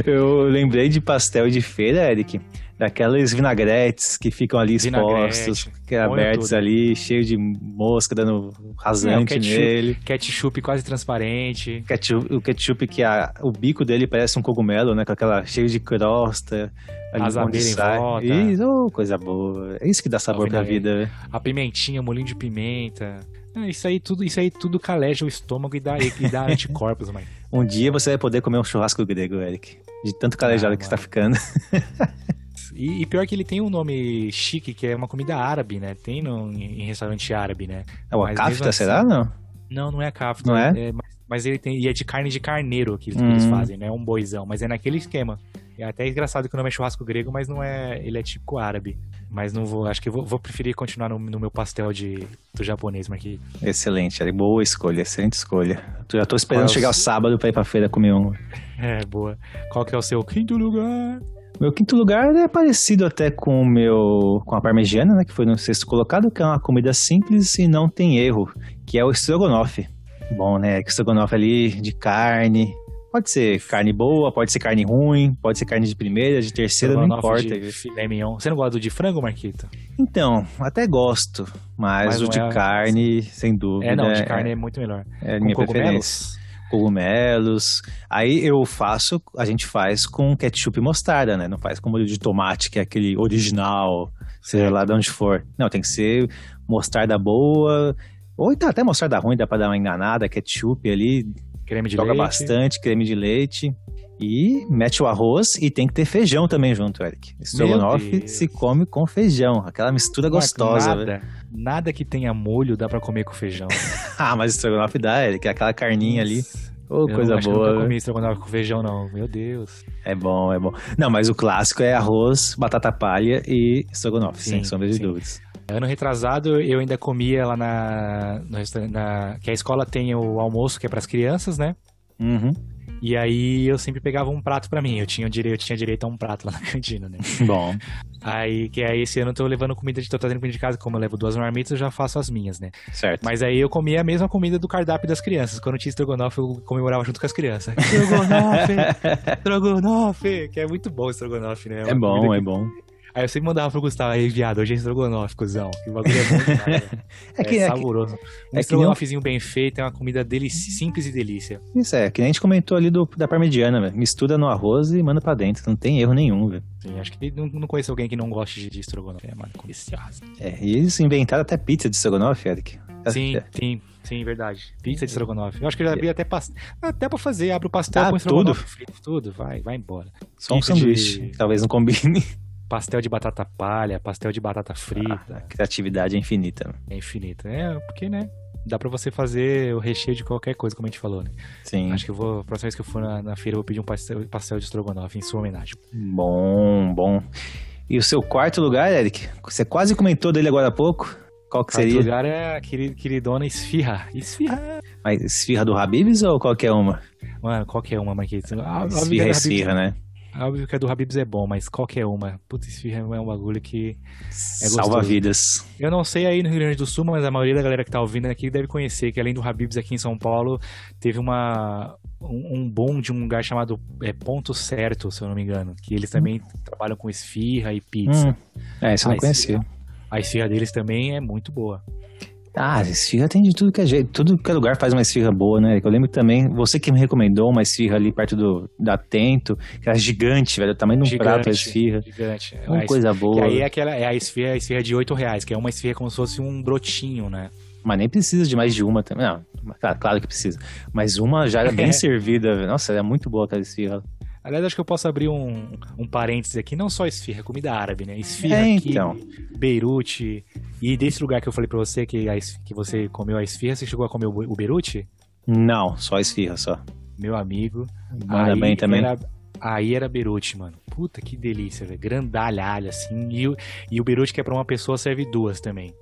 Eu lembrei de pastel de feira, Eric. Daqueles vinagretes que ficam ali expostos, que é abertos tudo. ali, cheio de mosca dando rasante É, ketchup. nele. Ketchup quase transparente. Ketchup- o ketchup que a- o bico dele parece um cogumelo, né? Com aquela cheio de crosta. As abelhas em volta. Isso, oh, coisa boa. É isso que dá sabor pra vida. A pimentinha, molinho de pimenta. Isso aí tudo, isso aí tudo caleja o estômago e dá, e dá (laughs) anticorpos, mãe. Um dia você vai poder comer um churrasco grego, Eric. De tanto calejado Ah, que você tá mano. ficando. (laughs) E, e pior que ele tem um nome chique, que é uma comida árabe, né? Tem no, em, em restaurante árabe, né? É o Mas kafta, assim- será? Não. Não, não é kafta. Não é? mas, mas ele tem. E é de carne de carneiro que, eles- Hum. eles fazem, não é um boizão. Mas é naquele esquema. É até engraçado que o nome é churrasco grego, mas não é. Ele é típico árabe. Mas não vou. Acho que vou, vou preferir continuar no, no meu pastel de, do japonês, Marquinhos. Excelente, Eric. Boa escolha, excelente escolha. Já tô esperando Qual é o chegar o sábado pra ir pra feira comer um. É, boa. Qual que é o seu quinto lugar? Meu quinto lugar é parecido até com o meu. com a parmegiana, né? Que foi no sexto colocado, que é uma comida simples e não tem erro, que é o estrogonofe. Bom, né? Que estrogonofe ali de carne. Pode ser carne boa, pode ser carne ruim, pode ser carne de primeira, de terceira, não importa. De filé mignon. Você não gosta do de frango, Marquito? Então, até gosto, mas, Mas o de é- carne, sem dúvida. É, não, de carne é, muito melhor. é Com minha cogumelos? preferência. Cogumelos. Aí eu faço, a gente faz com ketchup e mostarda, né? Não faz com molho de tomate, que é aquele original, seja lá de onde for. Não, tem que ser mostarda boa. Ou então até mostarda ruim, dá pra dar uma enganada, ketchup ali, Creme de joga leite. bastante, creme de leite. E mete o arroz e tem que ter feijão também junto, Eric. Estrogonofe se come com feijão, aquela mistura Marco, gostosa. velho. Nada, que tenha molho dá pra comer com feijão. (laughs) Ah, mas estrogonofe dá, Eric, aquela carninha ali. Ô, Eu coisa acho que eu boa. nunca comi estrogonofe com feijão, não. Meu Deus. É bom, é bom. Não, mas o clássico é arroz, batata palha e estrogonofe, Sim, sem sombra de dúvidas. Ano retrasado, eu ainda comia lá na, no na- que a escola tem o almoço que é pras crianças, né? Uhum. E aí eu sempre pegava um prato pra mim. Eu tinha, direito, eu tinha direito a um prato lá na (laughs) cantina, né? Bom, Aí, que aí esse ano eu tô levando comida de tô trazendo comida de casa, como eu levo duas marmitas, eu já faço as minhas, né? certo. Mas aí eu comia a mesma comida do cardápio das crianças. Quando tinha estrogonofe, eu comemorava junto com as crianças. Estrogonofe! (laughs) estrogonofe! Que é muito bom o estrogonofe, né? É uma bom, é que- bom. Aí eu sempre mandava pro Gustavo, aí, viado, hoje é estrogonofe, cuzão. Que bagulho é bom demais, (laughs) né? É que, é saboroso. Um é que nem- estrogonofezinho bem feito, é uma comida delici- simples e delícia. isso é, que nem a gente comentou ali do, da parmegiana, velho. Mistura no arroz e manda pra dentro. Não tem erro nenhum, velho. Sim, acho que não, não conheço alguém que não goste de, de estrogonofe. É, mano, deliciosa. É, e eles inventaram até pizza de estrogonofe, Eric. Sim, sim, sim, verdade. Pizza de estrogonofe. Eu acho que eu já vi até pastel. Até pra fazer, abre o pastel Ah, com estrogonofe tudo? frito, tudo, vai, vai embora. Só um Pizza de- sanduíche. Talvez não combine. (laughs) Pastel de batata palha, pastel de batata frita, A criatividade é infinita. é infinito. É, porque, né? Dá pra você fazer o recheio de qualquer coisa, como a gente falou, né? Sim. Acho que eu vou, a próxima vez que eu for na, na feira, eu vou pedir um pastel, pastel de estrogonofe em sua homenagem. Bom, bom. E o seu quarto lugar, Eric? Você quase comentou dele agora há pouco. Qual que seria? lugar é a queri- queridona esfirra. Esfirra. Mas esfirra do Habibs ou qualquer uma? Mano, qualquer uma, Marquinhos. Ah, que Esfirra é Habib's- esfirra, né? Óbvio que a do Habibs é bom, mas qualquer uma. Putz, esfirra é um bagulho que... Salva gostoso. vidas. Eu não sei aí no Rio Grande do Sul, mas a maioria da galera que tá ouvindo aqui deve conhecer que além do Habibs aqui em São Paulo, teve uma um, um boom de um lugar chamado é, Ponto Certo, se eu não me engano, que eles também trabalham com esfirra e pizza. Hum. É, isso eu não conhecia. A esfirra deles também é muito boa. Ah, esfirra tem de tudo que é jeito. Tudo que é lugar faz uma esfirra boa, né? Eu lembro também, você que me recomendou uma esfirra ali perto do da Tento, que era gigante, velho. O tamanho de um prato a esfirra. Gigante. É Uma coisa boa. aí é aquela é a esfirra, a esfirra de 8 reais, que é uma esfirra como se fosse um brotinho, né? Mas nem precisa de mais de uma também. Não, claro, que precisa. Mas uma já era bem (laughs) servida. Nossa, era muito boa aquela esfirra. Aliás, acho que eu posso abrir um, um parênteses aqui, não só esfirra, comida árabe, né? Esfirra É, aqui, então. Beirute. E desse lugar que eu falei pra você que, a que você comeu a esfirra, você chegou a comer o, o Beirute? Não, só esfirra, só. Meu amigo. Manda aí bem também. Era, aí era Beirute, mano. Puta que delícia, velho. Grandalha, assim. E, o- e o Beirute que é pra uma pessoa serve duas também.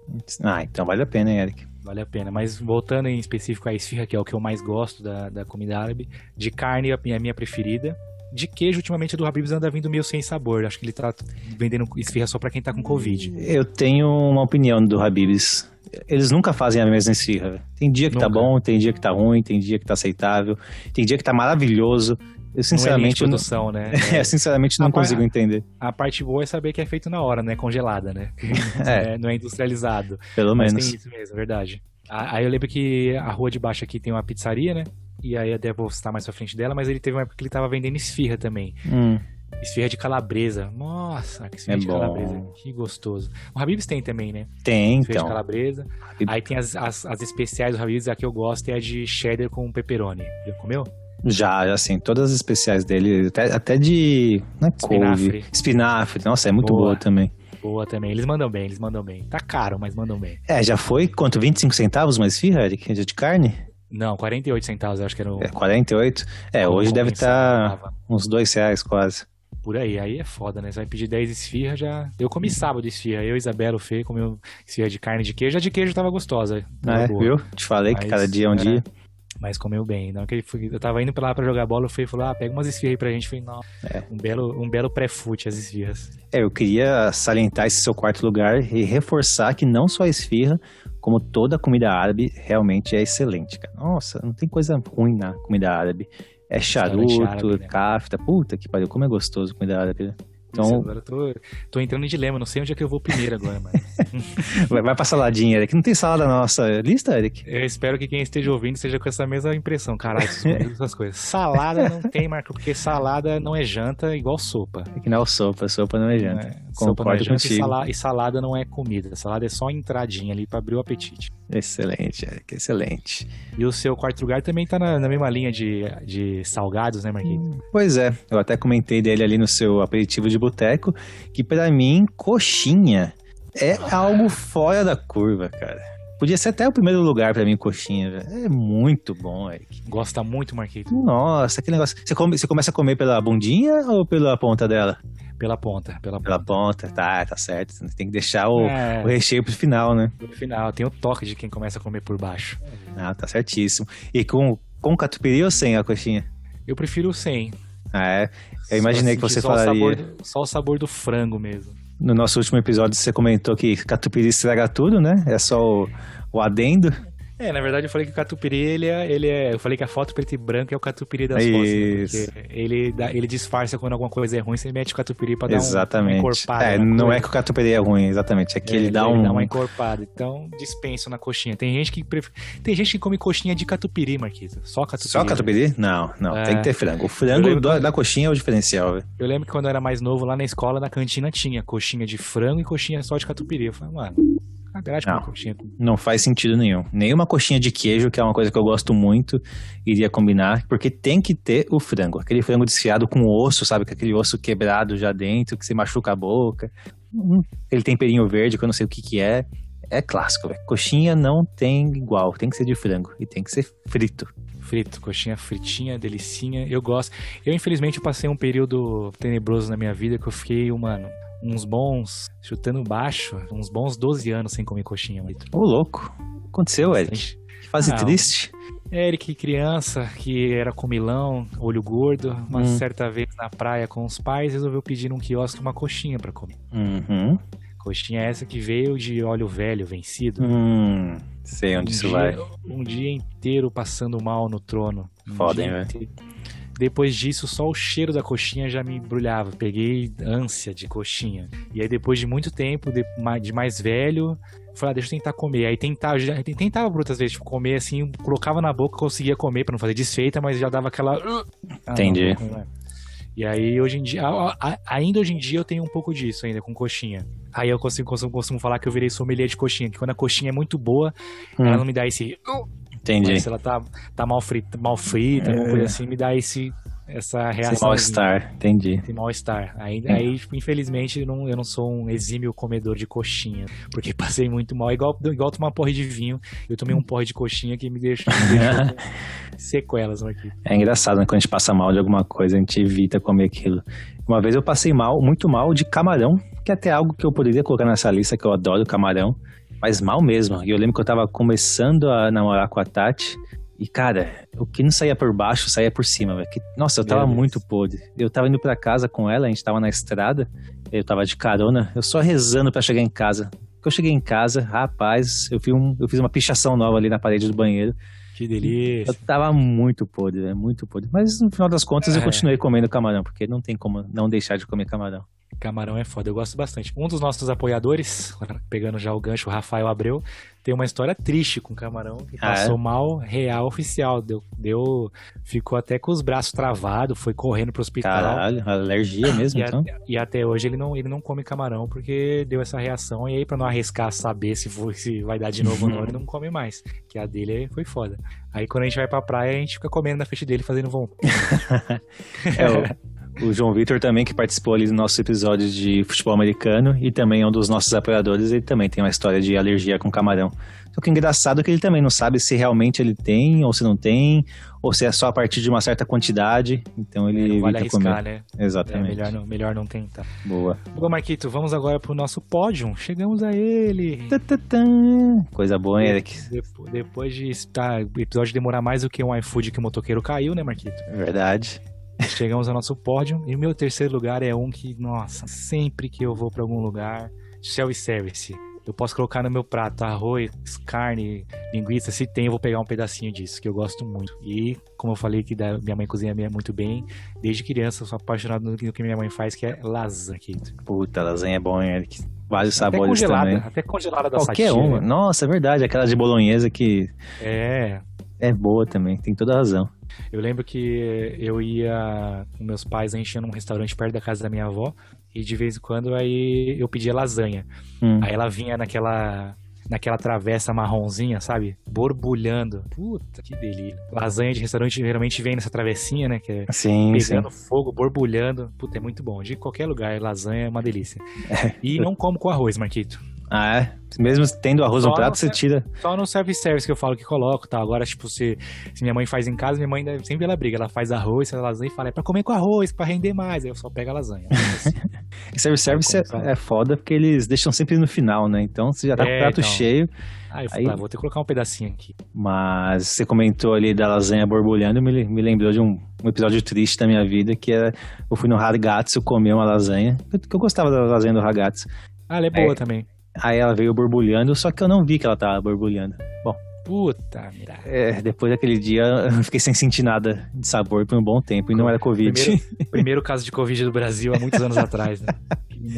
Ah, então vale a pena, hein, Eric? Vale a pena. Mas voltando em específico à esfirra, que é o que eu mais gosto da, da comida árabe. De carne é a minha preferida. De queijo, ultimamente, do Habib's anda vindo meio sem sabor. Acho que ele tá vendendo esfirra só pra quem tá com Covid. Eu tenho uma opinião do Habibs. Eles nunca fazem a mesma esfirra. Tem dia que tá Nunca. bom, tem dia que tá ruim, tem dia que tá aceitável, tem dia que tá maravilhoso. Eu sinceramente não é produção, né? (laughs) é, sinceramente não A par- consigo entender. A parte boa é saber que é feito na hora, né? Congelada, né? (laughs) É. (laughs) É, não é industrializado. Pelo Mas menos. tem isso mesmo, é verdade. Aí eu lembro que a rua de baixo aqui tem uma pizzaria, né? E aí até vou estar mais pra frente dela, mas ele teve uma época que ele tava vendendo esfirra também. Hum, Esfirra de calabresa. Nossa, que esfirra É de bom. calabresa. Que gostoso. O Habib's tem também, né? tem, Esfirra de então. calabresa. Habib- Aí tem as, as, as especiais do Habib's, a que eu gosto é a de cheddar com pepperoni. Já comeu? Já, assim, todas as especiais dele, até, até de. Não é couve. Espinafre. Espinafre. Nossa, é muito Boa. boa também. Boa também. Eles mandam bem, eles mandam bem. Tá caro, mas mandam bem. É, já foi quanto? 25 centavos uma esfirra, Eric? De carne? Não, 48 centavos, acho que era o. É, 48? É, hoje deve estar tava. uns dois reais quase. Por aí, aí é foda, né? Você vai pedir 10 esfirra já. Eu comi sábado esfirra. Eu, Isabela, o Fê, comeu esfirra de carne de queijo. A de queijo tava gostosa. tava É, boa. viu? Te falei que Mas, cada dia é um dia. Mas comeu bem. Não, que foi- eu tava indo pra lá pra jogar bola, o Fê falou: ah, pega umas esfirras aí pra gente. Eu falei, não. É. Um belo, um belo pré-fute as esfirras. É, eu queria salientar esse seu quarto lugar e reforçar que não só a esfirra, como toda comida árabe realmente é excelente, cara. Nossa, não tem coisa ruim na comida árabe. É charuto, árabe, né? kafta, puta que pariu, como é gostoso comida árabe. Né? Isso, Então, agora eu tô, tô entrando em dilema, não sei onde é que eu vou primeiro agora, mano. (laughs) vai, vai pra saladinha, Eric. Não tem salada na nossa lista, Eric? Eu espero que quem esteja ouvindo esteja com essa mesma impressão. Caralho, essas coisas. Salada não tem, Marco, porque salada não é janta igual sopa. É que não é sopa, sopa não é janta. não é Concordo janta e, contigo. sala- e salada não é comida. Salada é só entradinha ali pra abrir o apetite. Excelente, Eric, excelente. E o seu quarto lugar também tá na, na mesma linha de, de salgados, né, Marquinhos? Pois é, eu até comentei dele ali no seu aperitivo de boteco, que pra mim, coxinha é algo fora da curva, cara. Podia ser até o primeiro lugar pra mim, coxinha, velho. É muito bom, Eric. Gosta muito, Marquinhos, Nossa, que negócio. Você, come- você começa a comer pela bundinha ou pela ponta dela? pela ponta. Pela Pela ponta. ponta, tá, tá certo. Tem que deixar o, É, o recheio pro final, né? no final, tem o toque de quem começa a comer por baixo. Ah, tá certíssimo. E com, com catupiry ou sem a coxinha? Eu prefiro sem. Ah, é. Eu imaginei que Só você sentir só o falaria. do- só o sabor do frango mesmo. No nosso último episódio você comentou que catupiry estraga tudo, né? É só o, o adendo. É, na verdade eu falei que o catupiry, ele é, ele é... Eu falei que a foto preto e branco é o catupiry das fotos, né? Isso. Ele, dá, ele disfarça quando alguma coisa é ruim, você mete o catupiry pra dar um- exatamente. uma encorpada é, não coisa. é que o catupiry é ruim, exatamente. É que É, ele dá um. dá uma encorpada. Então, dispenso na coxinha. Tem gente que pref... tem gente que come coxinha de catupiry, Marquisa. Só catupiry. Só catupiry? Não, não. É. Tem que ter frango. O frango quando- da coxinha é o diferencial, velho. Eu lembro que quando eu era mais novo, lá na escola, na cantina tinha coxinha de frango e coxinha só de catupiry. Eu falei, mano, com Não. uma coxinha. Não faz sentido nenhum. Nenhuma coxinha de queijo, que é uma coisa que eu gosto muito, iria combinar, porque tem que ter o frango. Aquele frango desfiado com osso, sabe? Com aquele osso quebrado já dentro, que você machuca a boca. Hum, aquele temperinho verde, que eu não sei o que que é. É clássico, velho. Coxinha não tem igual, tem que ser de frango. E tem que ser frito. Frito, coxinha fritinha, delicinha. Eu gosto. Eu, infelizmente, passei um período tenebroso na minha vida que eu fiquei, mano, uns bons, chutando baixo, uns bons 12 anos sem comer coxinha, mano. Ô, louco. Aconteceu, Eric? Que fase Não. triste. Eric, criança, que era comilão, olho gordo, uma Hum. certa vez na praia com os pais, resolveu pedir num quiosque uma coxinha pra comer. Uhum. Coxinha essa que veio de óleo velho vencido. Hum, sei onde um isso dia, vai. Um dia inteiro passando mal no trono. Um Foda, hein, velho? Depois disso, só o cheiro da coxinha já me embrulhava. Peguei ânsia de coxinha. E aí, depois de muito tempo, de ma- de mais velho, falei, ah, deixa eu tentar comer. Aí tentava, já, tentava por outras vezes, tipo, comer assim, colocava na boca, conseguia comer pra não fazer desfeita, mas já dava aquela. Ah, Entendi. não, não é. E aí, hoje em dia, ainda hoje em dia eu tenho um pouco disso ainda com coxinha. Aí eu consigo, consigo, costumo falar que eu virei sommelier de coxinha, que quando a coxinha é muito boa, ela Hum, não me dá esse. Entendi. Mas se ela tá, tá mal frita, mal frita alguma É. coisa assim, me dá esse, essa Esse reação. mal-estar, entendi. Esse mal-estar. Aí, É. aí tipo, infelizmente, eu não, eu não sou um exímio comedor de coxinha. Porque (laughs) passei muito mal. Igual, igual tomar porre de vinho. Eu tomei um porre de coxinha que me deixou, me deixou (laughs) sequelas aqui. É engraçado, né? Quando a gente passa mal de alguma coisa, a gente evita comer aquilo. Uma vez eu passei mal, muito mal, de camarão, que é até algo que eu poderia colocar nessa lista, que eu adoro camarão, mas mal mesmo. E eu lembro que eu tava começando a namorar com a Tati, e cara, o que não saía por baixo, saía por cima, velho. Nossa, eu Meu tava Deus. muito podre. Eu tava indo pra casa com ela, a gente tava na estrada, eu tava de carona, eu só rezando pra chegar em casa. Quando eu cheguei em casa, rapaz, eu fiz, um, eu fiz uma pichação nova ali na parede do banheiro. Que delícia. Eu tava muito podre, velho, muito podre. Mas no final das contas eu É. continuei comendo camarão, porque não tem como não deixar de comer camarão. Camarão é foda, eu gosto bastante. Um dos nossos apoiadores, (laughs) pegando já o gancho, o Rafael Abreu, tem uma história triste com camarão, que Ah, é? passou mal real oficial. Deu, deu, ficou até com os braços travados, foi correndo pro hospital. Caralho, alergia (coughs) mesmo, E, então? até, e até hoje ele não, ele não come camarão porque deu essa reação. E aí, pra não arriscar saber se, for, se vai dar de novo ou não, ele (laughs) não come mais. Que a dele foi foda. Aí quando a gente vai pra praia, a gente fica comendo na frente dele, fazendo voo. (laughs) É, o, (laughs) o João Vitor também, que participou ali do nosso episódio de futebol americano e também é um dos nossos apoiadores, ele também tem uma história de alergia com camarão. Só que o engraçado é que ele também não sabe se realmente ele tem ou se não tem, ou se é só a partir de uma certa quantidade, então ele não vale evita arriscar, comer. né? É Exatamente. melhor não, melhor não tentar. Boa. Bom, Marquito, vamos agora pro nosso pódio. Chegamos a ele. Tatatã. Coisa boa, hein, Eric? Depo- Depois de estar, o episódio demorar mais do que um iFood que o motoqueiro caiu, né, Marquito? Verdade. Chegamos ao nosso pódio. E o meu terceiro lugar é um que, nossa, sempre que eu vou pra algum lugar, self-service. Eu posso colocar no meu prato arroz, carne, linguiça, se tem, eu vou pegar um pedacinho disso, que eu gosto muito. E, como eu falei que da- minha mãe cozinha muito bem, desde criança eu sou apaixonado no que minha mãe faz, que é lasanha. Puta, lasanha é bom, hein, Eric? Vários Até sabores congelada, também. até congelada da Qualquer Satia. uma. Nossa, é verdade. Aquela de bolonhesa que É, é boa também. Tem toda a razão. Eu lembro que eu ia com meus pais enchendo um restaurante perto da casa da minha avó e de vez em quando aí eu pedia lasanha. Hum. Aí ela vinha naquela naquela travessa marronzinha, sabe? Borbulhando. Puta, que delícia. Lasanha de restaurante geralmente vem nessa travessinha, né? Que é Sim, sim. pegando fogo, borbulhando. Puta, é muito bom. De qualquer lugar, lasanha é uma delícia. E não como com arroz, Marquito. Ah, é? Mesmo tendo arroz Só no prato, no você tira. Só no service-service que eu falo que coloco, tá? Agora, tipo, se, se minha mãe faz em casa, minha mãe deve- sempre ela briga. Ela faz arroz, faz lasanha e fala, é pra comer com arroz, pra render mais. Aí eu só pego a lasanha. E service-service Como é, (laughs) é foda porque eles deixam sempre no final, né? Então você já tá com o É, prato então. cheio. Aí eu falei, Aí- ah, vou ter que colocar um pedacinho aqui. Mas você comentou ali da lasanha borbulhando, me, me lembrou de um, um episódio triste da minha vida, que era eu fui no Ragazzo comer uma lasanha, que eu, que eu gostava da lasanha do Ragazzo. Ah, ela é boa É. também. Aí ela veio borbulhando, só que eu não vi que ela tava borbulhando. Bom, Puta, mira. é, depois daquele dia eu fiquei sem sentir nada de sabor por um bom tempo e não era Covid. Primeiro, (laughs) primeiro caso de Covid do Brasil há muitos anos atrás, né?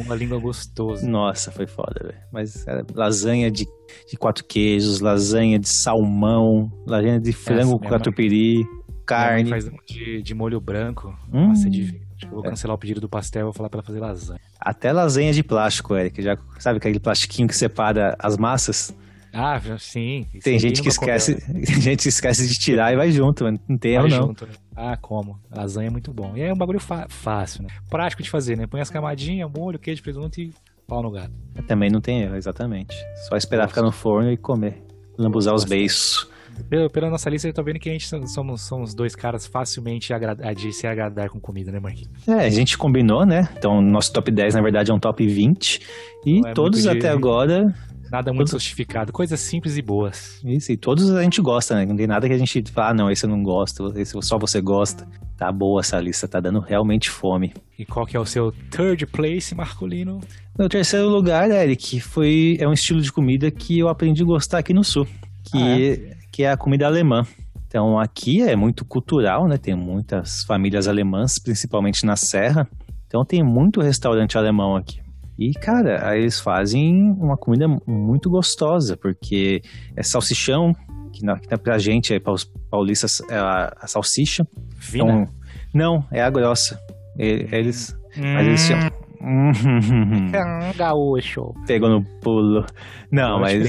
Uma língua gostosa. Nossa, foi foda, velho. Mas era lasanha de, de quatro queijos, lasanha de salmão, lasanha de frango com catupiry. carne. Faz de, de molho branco. Hum. Nossa, é divino. Acho que eu vou é. cancelar o pedido do pastel e vou falar pra ela fazer lasanha. Até lasanha de plástico, Eric. Já, sabe aquele plastiquinho que separa as massas? Ah, sim. Tem gente que esquece, tem (laughs) gente que esquece de tirar e vai junto, mano. Não tem erro, não. Junto, né? Ah, como? Lasanha é muito bom. E é um bagulho fácil, né? Prático de fazer, né? Põe as camadinhas, molho, queijo, presunto e pau no gato. Também não tem erro, exatamente. Só esperar Nossa. ficar no forno e comer. Lambuzar os beiços. Pela, pela, nossa lista, eu tô vendo que a gente somos, somos dois caras facilmente de se agradar com comida, né, Marquinhos? É, a gente combinou, né? Então, nosso top 10, na verdade, é um top 20. E é todos até agora Nada muito todos... justificado, coisas simples e boas. Isso, e todos a gente gosta, né? Não tem nada que a gente fala, ah, não, esse eu não gosto, esse só você gosta. Tá boa essa lista, tá dando realmente fome. E qual que é o seu third place, Marcolino? Meu terceiro lugar, Eric, foi, é um estilo de comida que eu aprendi a gostar aqui no Sul, que, ah, é? Que é a comida alemã. Então aqui é muito cultural, né? Tem muitas famílias alemãs, principalmente na Serra. Então tem muito restaurante alemão aqui. E, cara, aí eles fazem uma comida muito gostosa, porque é salsichão, que, na, que pra gente, aí, para os paulistas, é a, a salsicha. Fina? Então, não, é a grossa. Eles. Hum. Mas eles chamam. (laughs) Gaúcho. Pegou no pulo. Não, mas.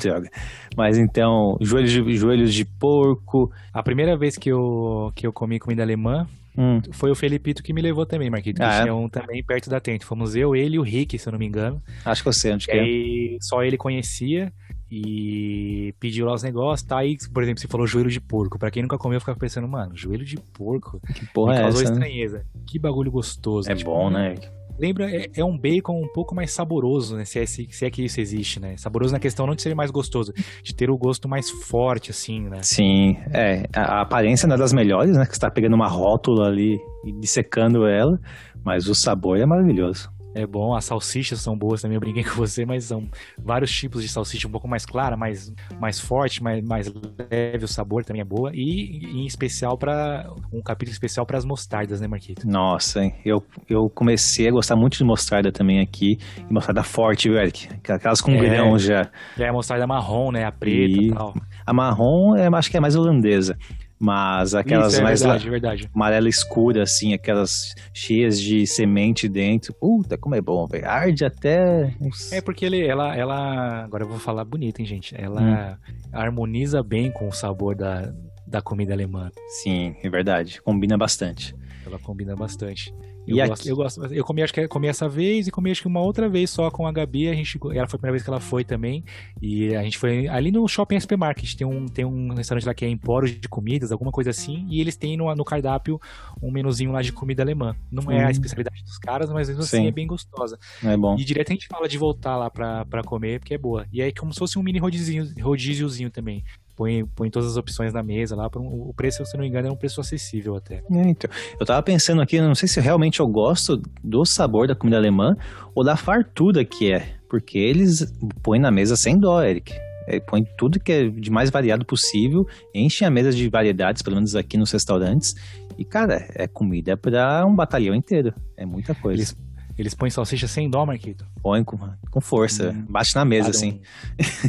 Droga. (laughs) Mas então, joelhos de, joelhos de porco. A primeira vez que eu, que eu comi comida alemã Hum. Foi o Felipito que me levou também, Marquito. Ah, tinha é? um também perto da tente. Fomos eu, ele e o Rick, se eu não me engano. Acho que eu sei onde que é. só ele conhecia e pediu lá os negócios, tá? Aí, por exemplo, você falou joelho de porco. Pra quem nunca comeu, eu ficava pensando, mano, joelho de porco? Que porra me é causou essa, né? estranheza. Né? Que bagulho gostoso. É tipo, bom, né? lembra, é, é, um bacon um pouco mais saboroso, né? Se é, se é que isso existe, né? Saboroso na questão não de ser mais gostoso, de ter o gosto mais forte, assim, né? Sim, é. A, a aparência não é das melhores, né? Que você tá pegando uma rótula ali e dissecando ela, mas o sabor é maravilhoso é bom. As salsichas são boas também, eu brinquei com você, mas são vários tipos de salsicha, um pouco mais clara, mais, mais forte, mais, mais leve, o sabor também é boa. E em especial para um capítulo especial para as mostardas, né, Marquito? Nossa, hein? Eu, eu comecei a gostar muito de mostarda também aqui. E mostarda forte, Eric? Aquelas com é, grão já. É a mostarda marrom, né? A preta e tal. A marrom, é, acho que é mais holandesa. Mas aquelas Isso, é mais verdade, la... verdade. amarela escura, assim, aquelas cheias de semente dentro. Puta, como é bom, velho. Arde até. É porque ele, ela, ela. Agora eu vou falar bonito, hein, gente. Ela hum. harmoniza bem com o sabor da, da comida alemã. Sim, é verdade. Combina bastante. Ela combina bastante. Eu, e gosto, eu gosto. Eu comi, acho que comi essa vez e comi acho que uma outra vez só com a Gabi. A gente, ela foi a primeira vez que ela foi também. E a gente foi ali no Shopping SP Market. Tem um, tem um restaurante lá que é Empório de comidas, alguma coisa assim. E eles têm no, no cardápio um menuzinho lá de comida alemã. Não é a hum. especialidade dos caras, mas mesmo assim Sim. é bem gostosa. É bom. E direto a gente fala de voltar lá pra, pra comer, porque é boa. E aí, como se fosse um mini rodízio, rodíziozinho também põe, põe todas as opções na mesa lá. Um, o preço, se não me engano, é um preço acessível até. É, então, eu tava pensando aqui, não sei se realmente eu gosto do sabor da comida alemã ou da fartura que é. Porque eles põem na mesa sem dó, Eric. É, põe tudo que é de mais variado possível, enche a mesa de variedades, pelo menos aqui nos restaurantes. E, cara, é comida para um batalhão inteiro. É muita coisa. Eles eles põem salsicha sem dó, Marquito? Põe com, com força. Hum, bate na mesa, assim.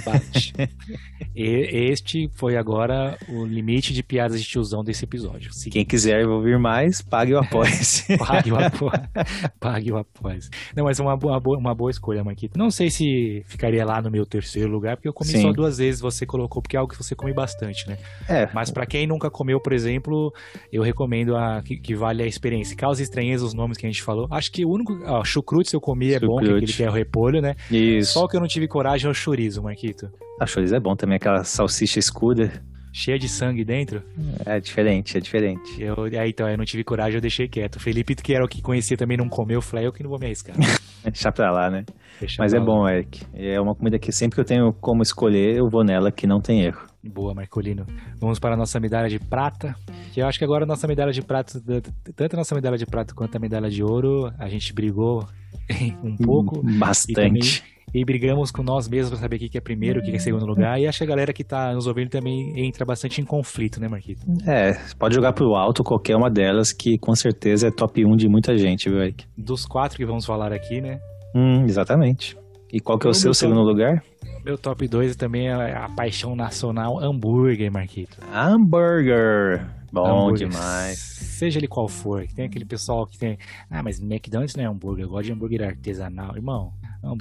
Bate. (laughs) e, este foi agora o limite de piadas de tiozão desse episódio. Se quem quiser ouvir mais, pague o apoio. (laughs) pague o apoio. pague o apoio. Não, mas é uma boa, uma boa escolha, Marquito. Não sei se ficaria lá no meu terceiro lugar, porque eu comi Sim. só duas vezes, você colocou, porque é algo que você come bastante, né? É. Mas para quem nunca comeu, por exemplo, eu recomendo a, que, que vale a experiência. Causa estranheza os nomes que a gente falou. Acho que o único ó, chucrute eu comi, é bom, que ele quer o repolho, né? Isso. Só o que eu não tive coragem é o chorizo, Marquito. A chorizo é bom também, aquela salsicha escura. Cheia de sangue dentro? É diferente, é diferente. Eu, aí então, eu não tive coragem, eu deixei quieto. O Felipe, que era o que conhecia, também não comeu. Eu falei, eu que não vou me arriscar. (laughs) Deixa pra lá, né? Deixa Mas é lá. bom, Eric. É uma comida que sempre que eu tenho como escolher, eu vou nela, que não tem erro. Boa, Marcolino. Vamos para a nossa medalha de prata. Que eu acho que agora a nossa medalha de prata, tanto a nossa medalha de prata quanto a medalha de ouro, a gente brigou (laughs) um pouco. Bastante. E, e brigamos com nós mesmos para saber o que é primeiro, o que é segundo lugar. E acho que a galera que está nos ouvindo também entra bastante em conflito, né, Marquito? É, pode jogar pro alto qualquer uma delas, que com certeza é top 1 de muita gente, viu, Eric? Dos quatro que vamos falar aqui, né? Hum, exatamente. E qual que é o, o seu segundo top, lugar? Meu top 2 também é a paixão nacional hambúrguer, Marquito. Hambúrguer. Bom demais. Seja ele qual for. Tem aquele pessoal que tem. Ah, mas McDonald's não é hambúrguer. Eu gosto de hambúrguer artesanal. Irmão,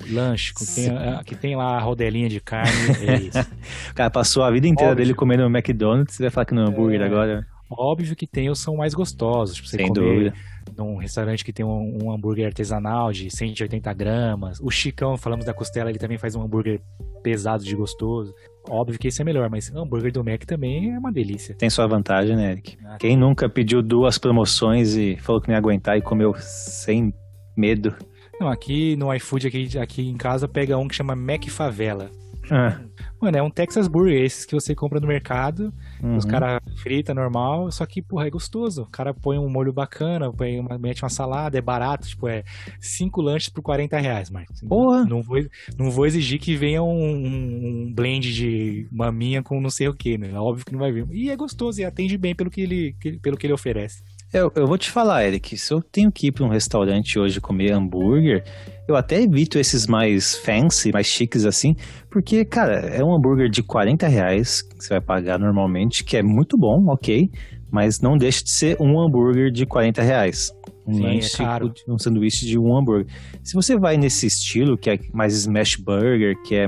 lanche que tem, que tem lá a rodelinha de carne. É (laughs) isso. o cara passou a vida inteira Óbvio. dele comendo McDonald's. Você vai falar que não é hambúrguer é... agora? Óbvio que tem os são mais gostosos. Tipo, você Sem comer dúvida. Num restaurante que tem um, um, hambúrguer artesanal de 180 gramas. O Chicão, falamos da costela, ele também faz um hambúrguer pesado de gostoso. Óbvio que esse é melhor, mas o hambúrguer do Mac também é uma delícia. Tem sua vantagem, né, Eric? Ah, Quem nunca pediu duas promoções e falou que não ia aguentar e comeu sem medo? Não, aqui no iFood, aqui, aqui em casa, pega um que chama Mac Favela. Ah. Mano, é um Texas Burger, esses que você compra no mercado, uhum. os caras frita normal, só que, porra, é gostoso. O cara põe um molho bacana, põe uma, mete uma salada, é barato, tipo, é cinco lanches por 40 reais, Marcos. Porra! Não vou, não vou exigir que venha um, um blend de maminha com não sei o que, né? Óbvio que não vai vir. E é gostoso e atende bem pelo que ele, pelo que ele oferece. Eu, eu vou te falar, Eric, se eu tenho que ir para um restaurante hoje comer hambúrguer, eu até evito esses mais fancy, mais chiques assim, porque, cara, é um hambúrguer de 40 reais que você vai pagar normalmente, que é muito bom, ok, mas não deixa de ser um hambúrguer de 40 reais. Um Sim, lanche, é um sanduíche de um hambúrguer. Se você vai nesse estilo, que é mais smash burger, que é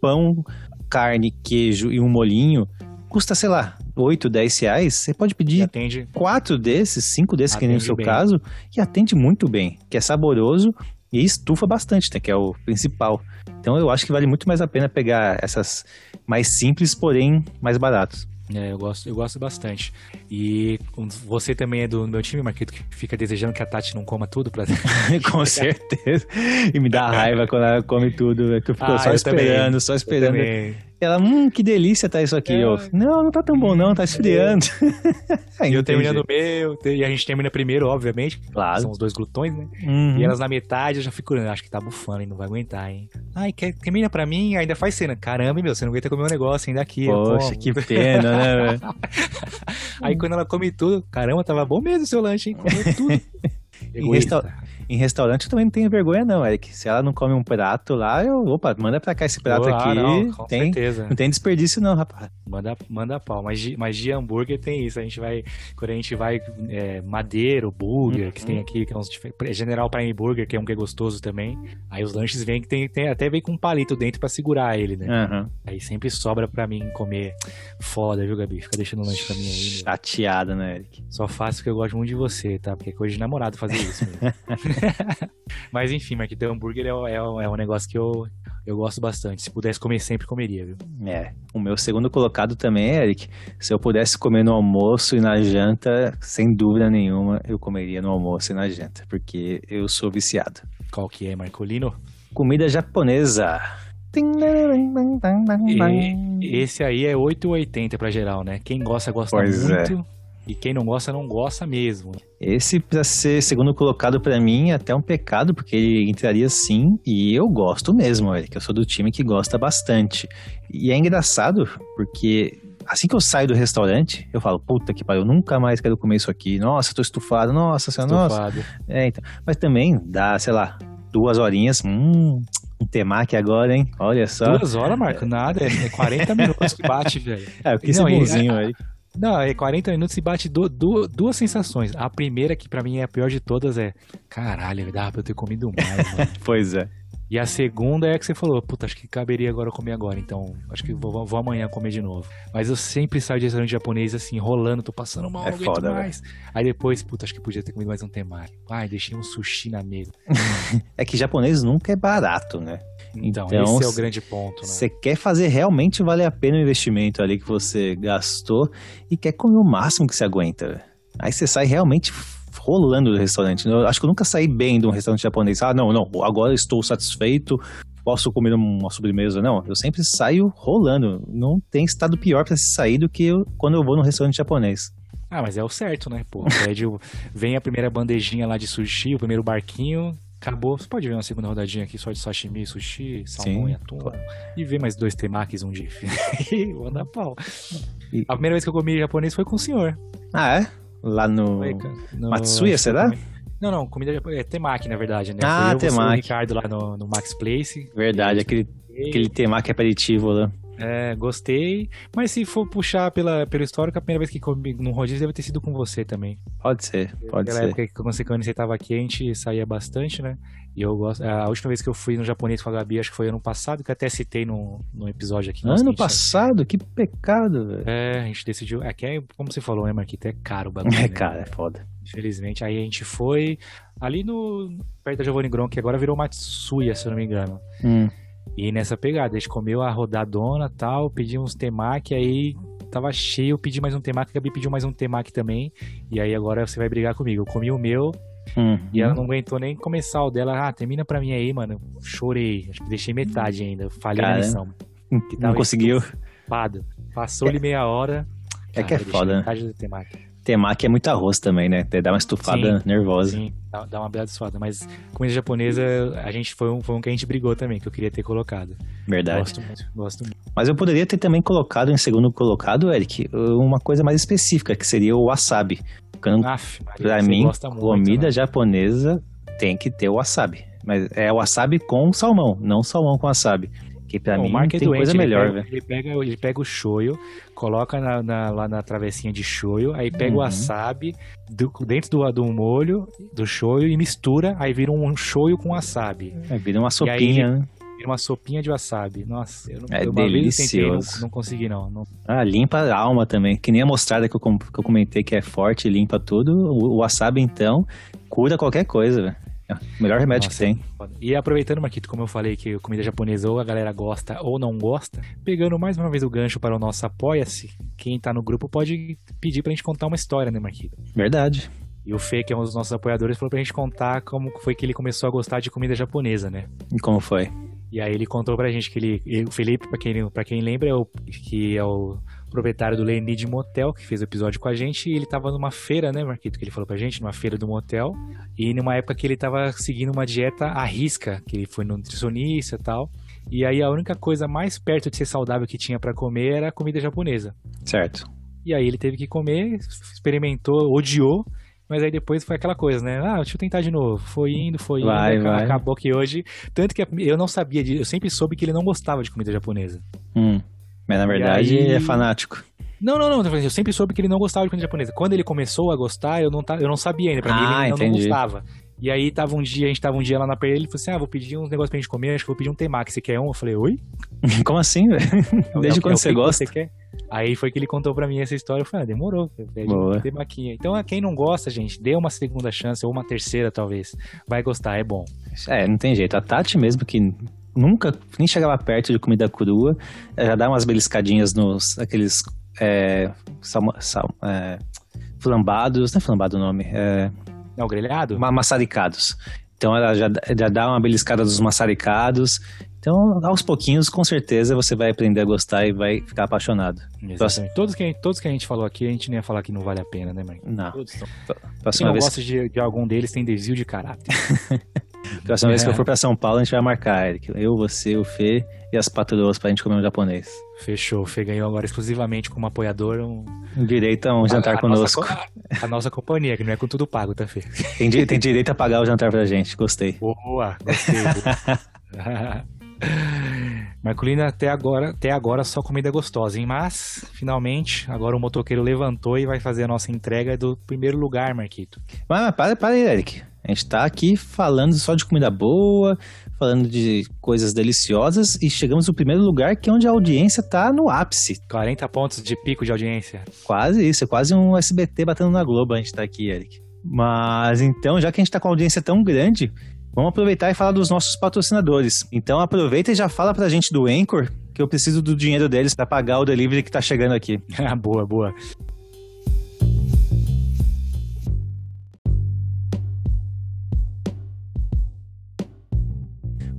pão, carne, queijo e um molinho, custa, sei lá, 8, 10 reais, você pode pedir atende... quatro desses, cinco desses, atende que nem no seu bem. caso, e atende muito bem, que é saboroso e estufa bastante, né, que é o principal. Então eu acho que vale muito mais a pena pegar essas mais simples, porém mais baratos. É, eu gosto, eu gosto bastante. E você também é do meu time, Marquito, que fica desejando que a Tati não coma tudo pra. (laughs) (laughs) Com certeza. E me dá raiva quando ela come tudo. Né, que eu fico ah, só esperando, também. só esperando. Ela, hum, que delícia tá isso aqui. É. Eu, não, não tá tão bom não, tá esfriando. (laughs) e eu terminando o meu, e a gente termina primeiro, obviamente. Claro. São os dois glutões, né? Uhum. E elas na metade eu já fico, acho que tá bufando, hein, não vai aguentar, hein. Ai, quer, termina pra mim, ainda faz cena. Caramba, meu, você não aguenta comer um negócio ainda aqui. Poxa, que pena, né, velho? (laughs) Aí quando ela come tudo, caramba, tava bom mesmo o seu lanche, hein? Comeu tudo. (laughs) em, resta em restaurante eu também não tenho vergonha, não, Eric. Se ela não come um prato lá, eu, opa, manda pra cá esse prato aqui. Não, com tem, certeza. Não tem desperdício, não, rapaz. Manda, manda pau. Mas de, mas de hambúrguer tem isso. A gente vai, quando a gente vai, é, Madeiro, Burger, uhum. que tem aqui, que é uns General Prime Burger, que é um que é gostoso também. Aí os lanches vêm que tem, tem até vem com um palito dentro pra segurar ele, né? Uhum. Aí sempre sobra pra mim comer. Foda, viu, Gabi? Fica deixando o lanche pra mim aí. Chateada, né, Eric? Só faço porque eu gosto muito de você, tá? Porque é coisa de namorado fazer isso. (laughs) (laughs) Mas enfim, Marquito, hambúrguer é, é, é, um negócio que eu, eu gosto bastante. Se pudesse comer sempre, comeria, viu? É. O meu segundo colocado também, Eric, se eu pudesse comer no almoço e na janta, sem dúvida nenhuma, eu comeria no almoço e na janta, porque eu sou viciado. Qual que é, Marcolino? Comida japonesa. E esse aí é 8,80 para geral, né? Quem gosta, gosta pois é. muito. É. E quem não gosta, não gosta mesmo. Esse, pra ser segundo colocado para mim, é até um pecado, porque ele entraria sim, e eu gosto mesmo, Eric. Eu sou do time que gosta bastante. E é engraçado, porque assim que eu saio do restaurante, eu falo, puta que pariu, eu nunca mais quero comer isso aqui. Nossa, tô estufado, nossa senhora, nossa. É, então. Mas também dá, sei lá, duas horinhas, hum, um temaki agora, hein? Olha só. Duas horas, Marco? Nada, é 40 minutos que bate, velho. (laughs) É, eu quis bonzinho aí. Não, é 40 minutos e bate do, do, duas sensações. A primeira, que para mim é a pior de todas, é caralho, dá pra eu ter comido mais, mano. (laughs) pois é. E a segunda é a que você falou, puta, acho que caberia agora comer agora, então acho que vou, vou amanhã comer de novo. Mas eu sempre saio de restaurante japonês assim, rolando, tô passando mal, é não foda, mais. Véio. Aí depois, puta, acho que podia ter comido mais um temaki. Ai, deixei um sushi na mesa. (laughs) é que japonês nunca é barato, né? Então, então esse é o grande ponto, né? Você quer fazer realmente valer a pena o investimento ali que você gastou e quer comer o máximo que você aguenta. Aí você sai realmente rolando do restaurante. Eu acho que eu nunca saí bem de um restaurante japonês. Ah, não, não, agora estou satisfeito, posso comer uma sobremesa. Não, eu sempre saio rolando. Não tem estado pior para se sair do que eu, quando eu vou no restaurante japonês. Ah, mas é o certo, né? Pô, pede, vem a primeira bandejinha lá de sushi, o primeiro barquinho, acabou. Você pode ver uma segunda rodadinha aqui só de sashimi, sushi, salmão Sim. e atum. E ver mais dois temakis, um de. (laughs) Vou dar pau. E... A primeira vez que eu comi japonês foi com o senhor. Ah, é? Lá no, no... Matsuya, será? Não, não, comida é temaki, na verdade, né? Ah, temaki. o Ricardo lá no, no Max Place. Verdade, aquele, aquele temaki aperitivo lá. É, gostei. Mas se for puxar pela, pelo histórico, a primeira vez que comi no rodízio deve ter sido com você também. Pode ser, pode Naquela ser. época que quando você, tava aqui, a gente saía bastante, né? E eu gosto. A última vez que eu fui no japonês com a Gabi, acho que foi ano passado, que eu até citei no, no episódio aqui. que Ano passado? Que pecado, velho. É, a gente decidiu. Aqui é, como você falou, né, Marquito? É caro o bagulho. É, né? cara, é foda. Infelizmente. Aí a gente foi ali no. perto da Giovanni Gron, que agora virou Matsuya, se eu não me engano. Hum. E nessa pegada, a gente comeu a rodadona tal, pedi uns temaki, aí tava cheio, eu pedi mais um temaki, a Gabi pediu mais um temaki também. E aí agora você vai brigar comigo. Eu comi o meu Hum. e ela não aguentou nem começar o dela. Ah, termina pra mim aí, mano. Chorei. Acho que deixei metade ainda. Falhei na Cara, missão. Não conseguiu. Estufado. Passou-lhe meia hora. É que é foda, né? Metade do temaki. Temaki é muito arroz também, né? Dá uma estufada nervosa. Sim, dá, dá uma bela desfada. Mas comida japonesa, a gente foi um, foi um que a gente brigou também, que eu queria ter colocado. Verdade. Gosto muito, gosto muito. Mas eu poderia ter também colocado em segundo colocado, Eric, uma coisa mais específica, que seria o wasabi. Quando, Aff, Maria, pra mim, muito, comida né? japonesa tem que ter wasabi. Mas é wasabi com salmão, não salmão com wasabi. Que pra mim o é tem doente, coisa ele melhor, velho. Ele pega, ele pega o shoyu, coloca na, na- lá na travessinha de shoyu, aí pega o Uhum. wasabi do- dentro do, do molho do shoyu e mistura, aí vira um shoyu com wasabi. É, vira uma sopinha, né? Vira uma sopinha de wasabi. Nossa, eu não, É eu eu tentei, não, delicioso. não consegui não. não. Ah, limpa a alma também. Que nem a mostarda que eu, que eu comentei que é forte, limpa tudo. O, o wasabi, então, cura qualquer coisa, velho. É (laughs) melhor remédio Nossa, que tem. foda. E aproveitando, Marquito, como eu falei que comida japonesa ou a galera gosta ou não gosta, pegando mais uma vez o gancho para o nosso Apoia-se, quem tá no grupo pode pedir pra gente contar uma história, né, Marquito? Verdade. E o Fê, que é um dos nossos apoiadores, falou pra gente contar como foi que ele começou a gostar de comida japonesa, né? E como foi? E aí ele contou pra gente que ele, ele- o Felipe, pra quem, pra quem lembra, é o, que é o proprietário do Lenid Motel, que fez o episódio com a gente, e ele tava numa feira, né, Marquito, que ele falou pra gente, numa feira do motel, e numa época que ele tava seguindo uma dieta à risca, que ele foi nutricionista e tal, e aí a única coisa mais perto de ser saudável que tinha pra comer era a comida japonesa. Certo. E aí ele teve que comer, experimentou, odiou, mas aí depois foi aquela coisa, né? Ah, deixa eu tentar de novo. Foi indo, foi indo. Vai, aca- vai. Acabou que hoje. Tanto que eu não sabia disso, eu sempre soube que ele não gostava de comida japonesa. Hum. Mas na verdade aí- ele é fanático. Não, não, não. falando, Eu sempre soube que ele não gostava de comida japonesa. Quando ele começou a gostar, eu não, ta- eu não sabia ainda. Pra mim, Ah, ele não, não gostava. E aí tava um dia, a gente tava um dia lá na praia, ele falou assim: Ah, vou pedir uns negócios pra gente comer, acho que vou pedir um temaki. Você quer um? Eu falei, oi? (laughs) Como assim, velho? É (laughs) Desde é quando é você que gosta? Você quer? Aí foi que ele contou pra mim essa história. Eu falei, ah, demorou. Pede um temaquinha. Então, a quem não gosta, gente, dê uma segunda chance ou uma terceira, talvez. Vai gostar, é bom. É, não tem jeito. A Tati mesmo, que nunca nem chegava perto de comida crua, ela já dá umas beliscadinhas nos aqueles é, salma- sal- é, flambados, não é flambado o nome, é, Não, grelhado? ma- maçaricados. Então ela já, já dá uma beliscada dos maçaricados. Então, aos pouquinhos, com certeza, você vai aprender a gostar e vai ficar apaixonado. Exatamente. Todos que, todos que a gente falou aqui, a gente não ia falar que não vale a pena, né, Marquinhos? Não. Todos estão. Quem não vez, gosta de, de algum deles tem desvio de caráter. (laughs) próxima vez que eu É. for pra São Paulo, a gente vai marcar, Eric. Eu, você, o Fê e as patroas pra gente comer um japonês. Fechou. O Fê ganhou agora exclusivamente como apoiador um, Direito a um jantar a- a conosco. Nossa, co- a nossa companhia, que não é com tudo pago, tá, Fê? Tem, tem direito a pagar o jantar pra gente. Gostei. Boa, gostei. boa. (laughs) Marcolina, até agora, até agora só comida gostosa, hein? Mas, finalmente, agora o motoqueiro levantou e vai fazer a nossa entrega do primeiro lugar, Marquito. Mas, mas para, para aí, Eric. A gente tá aqui falando só de comida boa, falando de coisas deliciosas e chegamos no primeiro lugar, que é onde a audiência tá no ápice. 40 pontos de pico de audiência. Quase isso, é quase um SBT batendo na Globo a gente tá aqui, Eric. Mas então, já que a gente tá com a audiência tão grande, vamos aproveitar e falar dos nossos patrocinadores. Então aproveita e já fala pra gente do Anchor, que eu preciso do dinheiro deles pra pagar o delivery que tá chegando aqui. (laughs) boa, boa.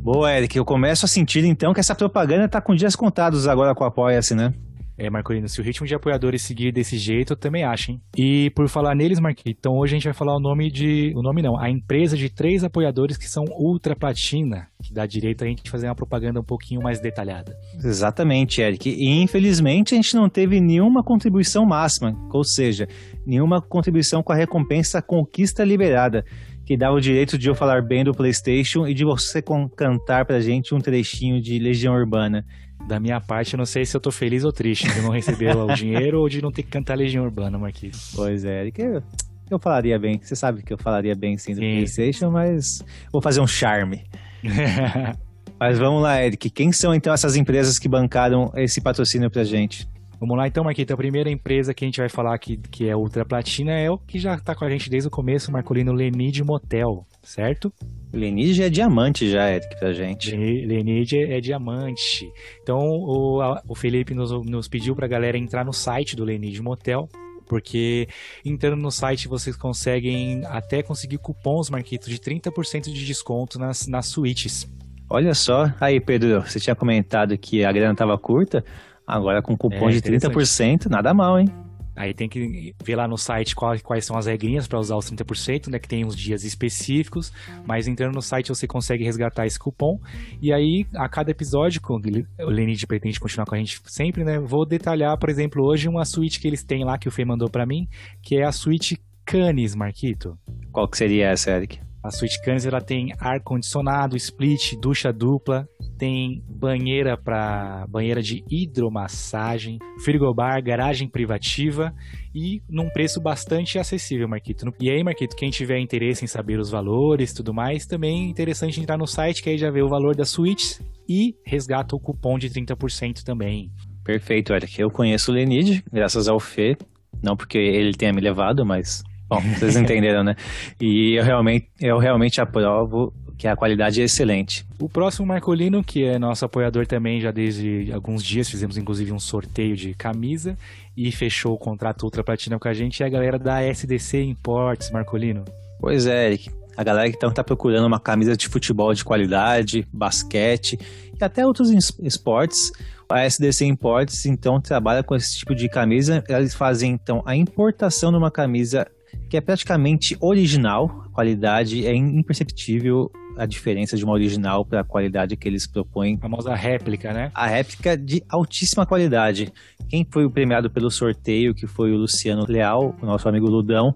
Boa, Eric, eu começo a sentir então que essa propaganda tá com dias contados agora com o Apoia-se, né? É, Marcolino, se o ritmo de apoiadores seguir desse jeito, eu também acho, hein? E por falar neles, Marquinhos, então hoje a gente vai falar o nome de. O nome não, a empresa de três apoiadores que são Ultra Platina, que dá direito a gente fazer uma propaganda um pouquinho mais detalhada. Exatamente, Eric. E infelizmente a gente não teve nenhuma contribuição máxima, ou seja, nenhuma contribuição com a recompensa Conquista Liberada, que dá o direito de eu falar bem do PlayStation e de você cantar pra gente um trechinho de Legião Urbana. Da minha parte, eu não sei se eu tô feliz ou triste de não receber o dinheiro ou de não ter que cantar Legião Urbana, Marquinhos. Pois é, Eric, eu, eu falaria bem. Você sabe que eu falaria bem sim do sim. PlayStation, mas vou fazer um charme. (laughs) mas vamos lá, Eric. Quem são então essas empresas que bancaram esse patrocínio pra gente? Vamos lá então, Marquito. A primeira empresa que a gente vai falar aqui, que é Ultra Platina, é o que já está com a gente desde o começo, Marcolino Lenid Motel, certo? Lenid é diamante já, Eric, pra gente. Lenid é, diamante. Então, o, a, o Felipe nos, nos pediu pra galera entrar no site do Lenid Motel, porque entrando no site vocês conseguem até conseguir cupons, Marquito, de 30% de desconto nas, nas suítes. Olha só, aí Pedro, você tinha comentado que a grana estava curta, Agora com cupom é, de 30%, nada mal, hein? Aí tem que ver lá no site quais, quais são as regrinhas para usar os 30%, né? Que tem uns dias específicos, mas entrando no site você consegue resgatar esse cupom. E aí, a cada episódio, o Lenid pretende continuar com a gente sempre, né? Vou detalhar, por exemplo, hoje uma suíte que eles têm lá, que o Fê mandou para mim, que é a suíte Canis, Marquito. Qual que seria essa, Eric? A suíte Canis ela tem ar condicionado, split, ducha dupla, tem banheira para banheira de hidromassagem, frigobar, garagem privativa e num preço bastante acessível, Marquito. E aí, Marquito, quem tiver interesse em saber os valores, tudo mais, também é interessante entrar no site que aí já vê o valor das suítes e resgata o cupom de 30% também. Perfeito, Eric. Eu conheço o Lenid, graças ao Fê, não porque ele tenha me levado, mas Bom, vocês (laughs) entenderam, né? E eu realmente, eu realmente aprovo que a qualidade é excelente. O próximo Marcolino, que é nosso apoiador também já desde alguns dias, fizemos inclusive um sorteio de camisa e fechou o contrato Ultra Platina com a gente, é a galera da SDC Imports, Marcolino. Pois é, Eric. A galera que então está procurando uma camisa de futebol de qualidade, basquete e até outros esportes, a SDC Imports então trabalha com esse tipo de camisa. Eles fazem então a importação de uma camisa que é praticamente original, a qualidade é imperceptível a diferença de uma original para a qualidade que eles propõem. A famosa réplica, né? A réplica de altíssima qualidade. Quem foi o premiado pelo sorteio, que foi o Luciano Leal, o nosso amigo Ludão,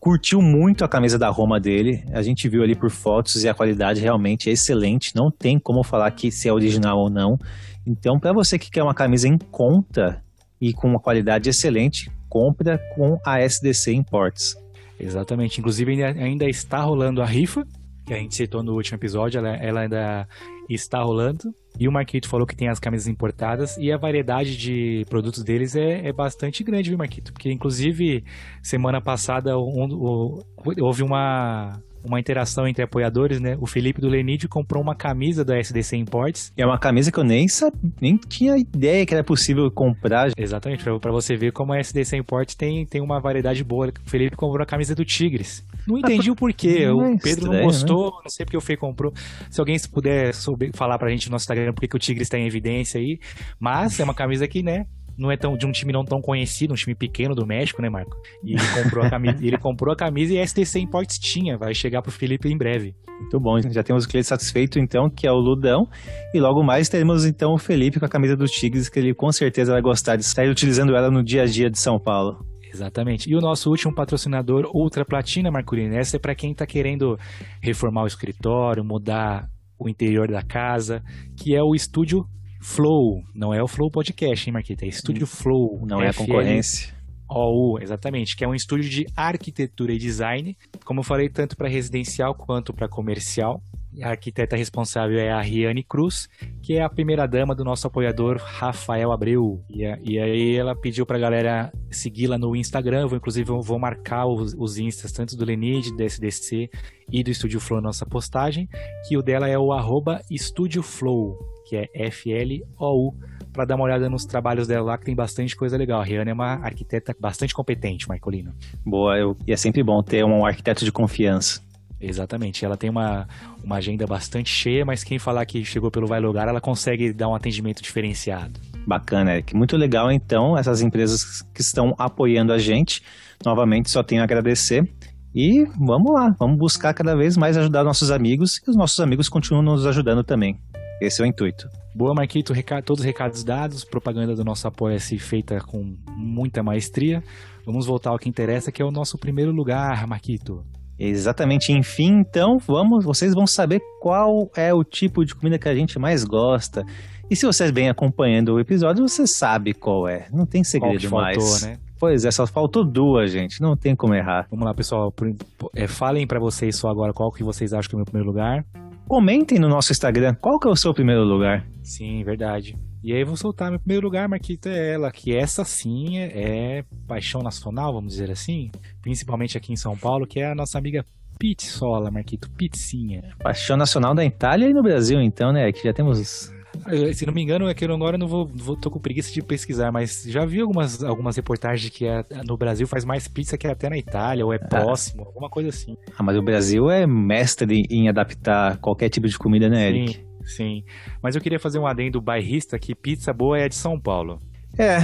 curtiu muito a camisa da Roma dele. A gente viu ali por fotos e a qualidade realmente é excelente. Não tem como falar que se é original ou não. Então, para você que quer uma camisa em conta e com uma qualidade excelente, compra com a SDC Imports. Exatamente. Inclusive, ainda está rolando a rifa, que a gente citou no último episódio, ela, ela ainda está rolando. E o Marquito falou que tem as camisas importadas e a variedade de produtos deles é, é bastante grande, viu, Marquito? Porque, inclusive, semana passada um, um, houve uma, uma interação entre apoiadores, né? O Felipe do Lenid comprou uma camisa da SDC Imports. É uma camisa que eu nem sabia, nem tinha ideia que era possível comprar. Exatamente, para você ver como a SDC Imports tem, tem uma variedade boa. O Felipe comprou a camisa do Tigres. Não entendi o porquê. o é Pedro estranho, não gostou, né? não sei porque o Fê comprou. Se alguém puder souber, falar pra gente no nosso Instagram porque que o Tigres está em evidência aí. Mas é uma camisa que, né, não é tão de um time não tão conhecido, um time pequeno do México, né, Marco? E ele comprou a camisa, ele comprou a camisa e a STC Imports tinha, vai chegar pro Felipe em breve. Muito bom, já temos o cliente satisfeito então, que é o Ludão, e logo mais teremos então o Felipe com a camisa do Tigres, que ele com certeza vai gostar de sair utilizando ela no dia a dia de São Paulo. Exatamente. E o nosso último patrocinador, Ultra Platina, Marculino, essa é para quem está querendo reformar o escritório, mudar o interior da casa, que é o estúdio Flow, não é o Flow Podcast, hein, Marquita? É Estúdio Flow. Não é a concorrência. OU, exatamente, que é um estúdio de arquitetura e design, como eu falei, tanto para residencial quanto para comercial. A arquiteta responsável é a Riane Cruz, que é a primeira dama do nosso apoiador Rafael Abreu. E, a, e aí ela pediu pra galera segui-la no Instagram. Eu vou, inclusive, eu vou marcar os, os instas, tanto do Lenid, do SDC e do Estúdio Flow na nossa postagem, que o dela é o arroba Estúdio Flow que é F-L-O-U, para dar uma olhada nos trabalhos dela lá, que tem bastante coisa legal. A Rihanna é uma arquiteta bastante competente, Marcolino. Boa, eu, e é sempre bom ter um arquiteto de confiança. Exatamente, ela tem uma, uma agenda bastante cheia, mas quem falar que chegou pelo Vai Lugar, ela consegue dar um atendimento diferenciado. Bacana, Eric. Muito legal, então, essas empresas que estão apoiando a gente. Novamente, só tenho a agradecer. E vamos lá, vamos buscar cada vez mais ajudar nossos amigos e os nossos amigos continuam nos ajudando também. Esse é o intuito. Boa, Marquito. Recado, todos os recados dados, propaganda do nosso Apoia-se feita com muita maestria. Vamos voltar ao que interessa, que é o nosso primeiro lugar, Marquito. Exatamente. Enfim, então, vamos, vocês vão saber qual é o tipo de comida que a gente mais gosta. E se você vem acompanhando o episódio, você sabe qual é. Não tem segredo Qual que faltou, mais. né? Pois é, só faltou duas, gente. Não tem como errar. Vamos lá, pessoal. É, falem pra vocês só agora qual que vocês acham que é o meu primeiro lugar. Comentem no nosso Instagram qual que é o seu primeiro lugar. Sim, verdade. E aí eu vou soltar meu primeiro lugar, Marquito, é ela, que essa sim é, é paixão nacional, vamos dizer assim, principalmente aqui em São Paulo, que é a nossa amiga Pizzola, Marquito, Pizzinha. Paixão nacional da Itália e no Brasil, então, né? Que já temos. Eh, Se não me engano, é que eu agora não vou, vou tô com preguiça de pesquisar, mas já vi algumas, algumas reportagens que é- no Brasil faz mais pizza que até na Itália, ou é próximo, alguma coisa assim. Ah, mas o Brasil é mestre em adaptar qualquer tipo de comida, né, Eric? Sim, sim. Mas eu queria fazer um adendo bairrista que pizza boa é de São Paulo. É,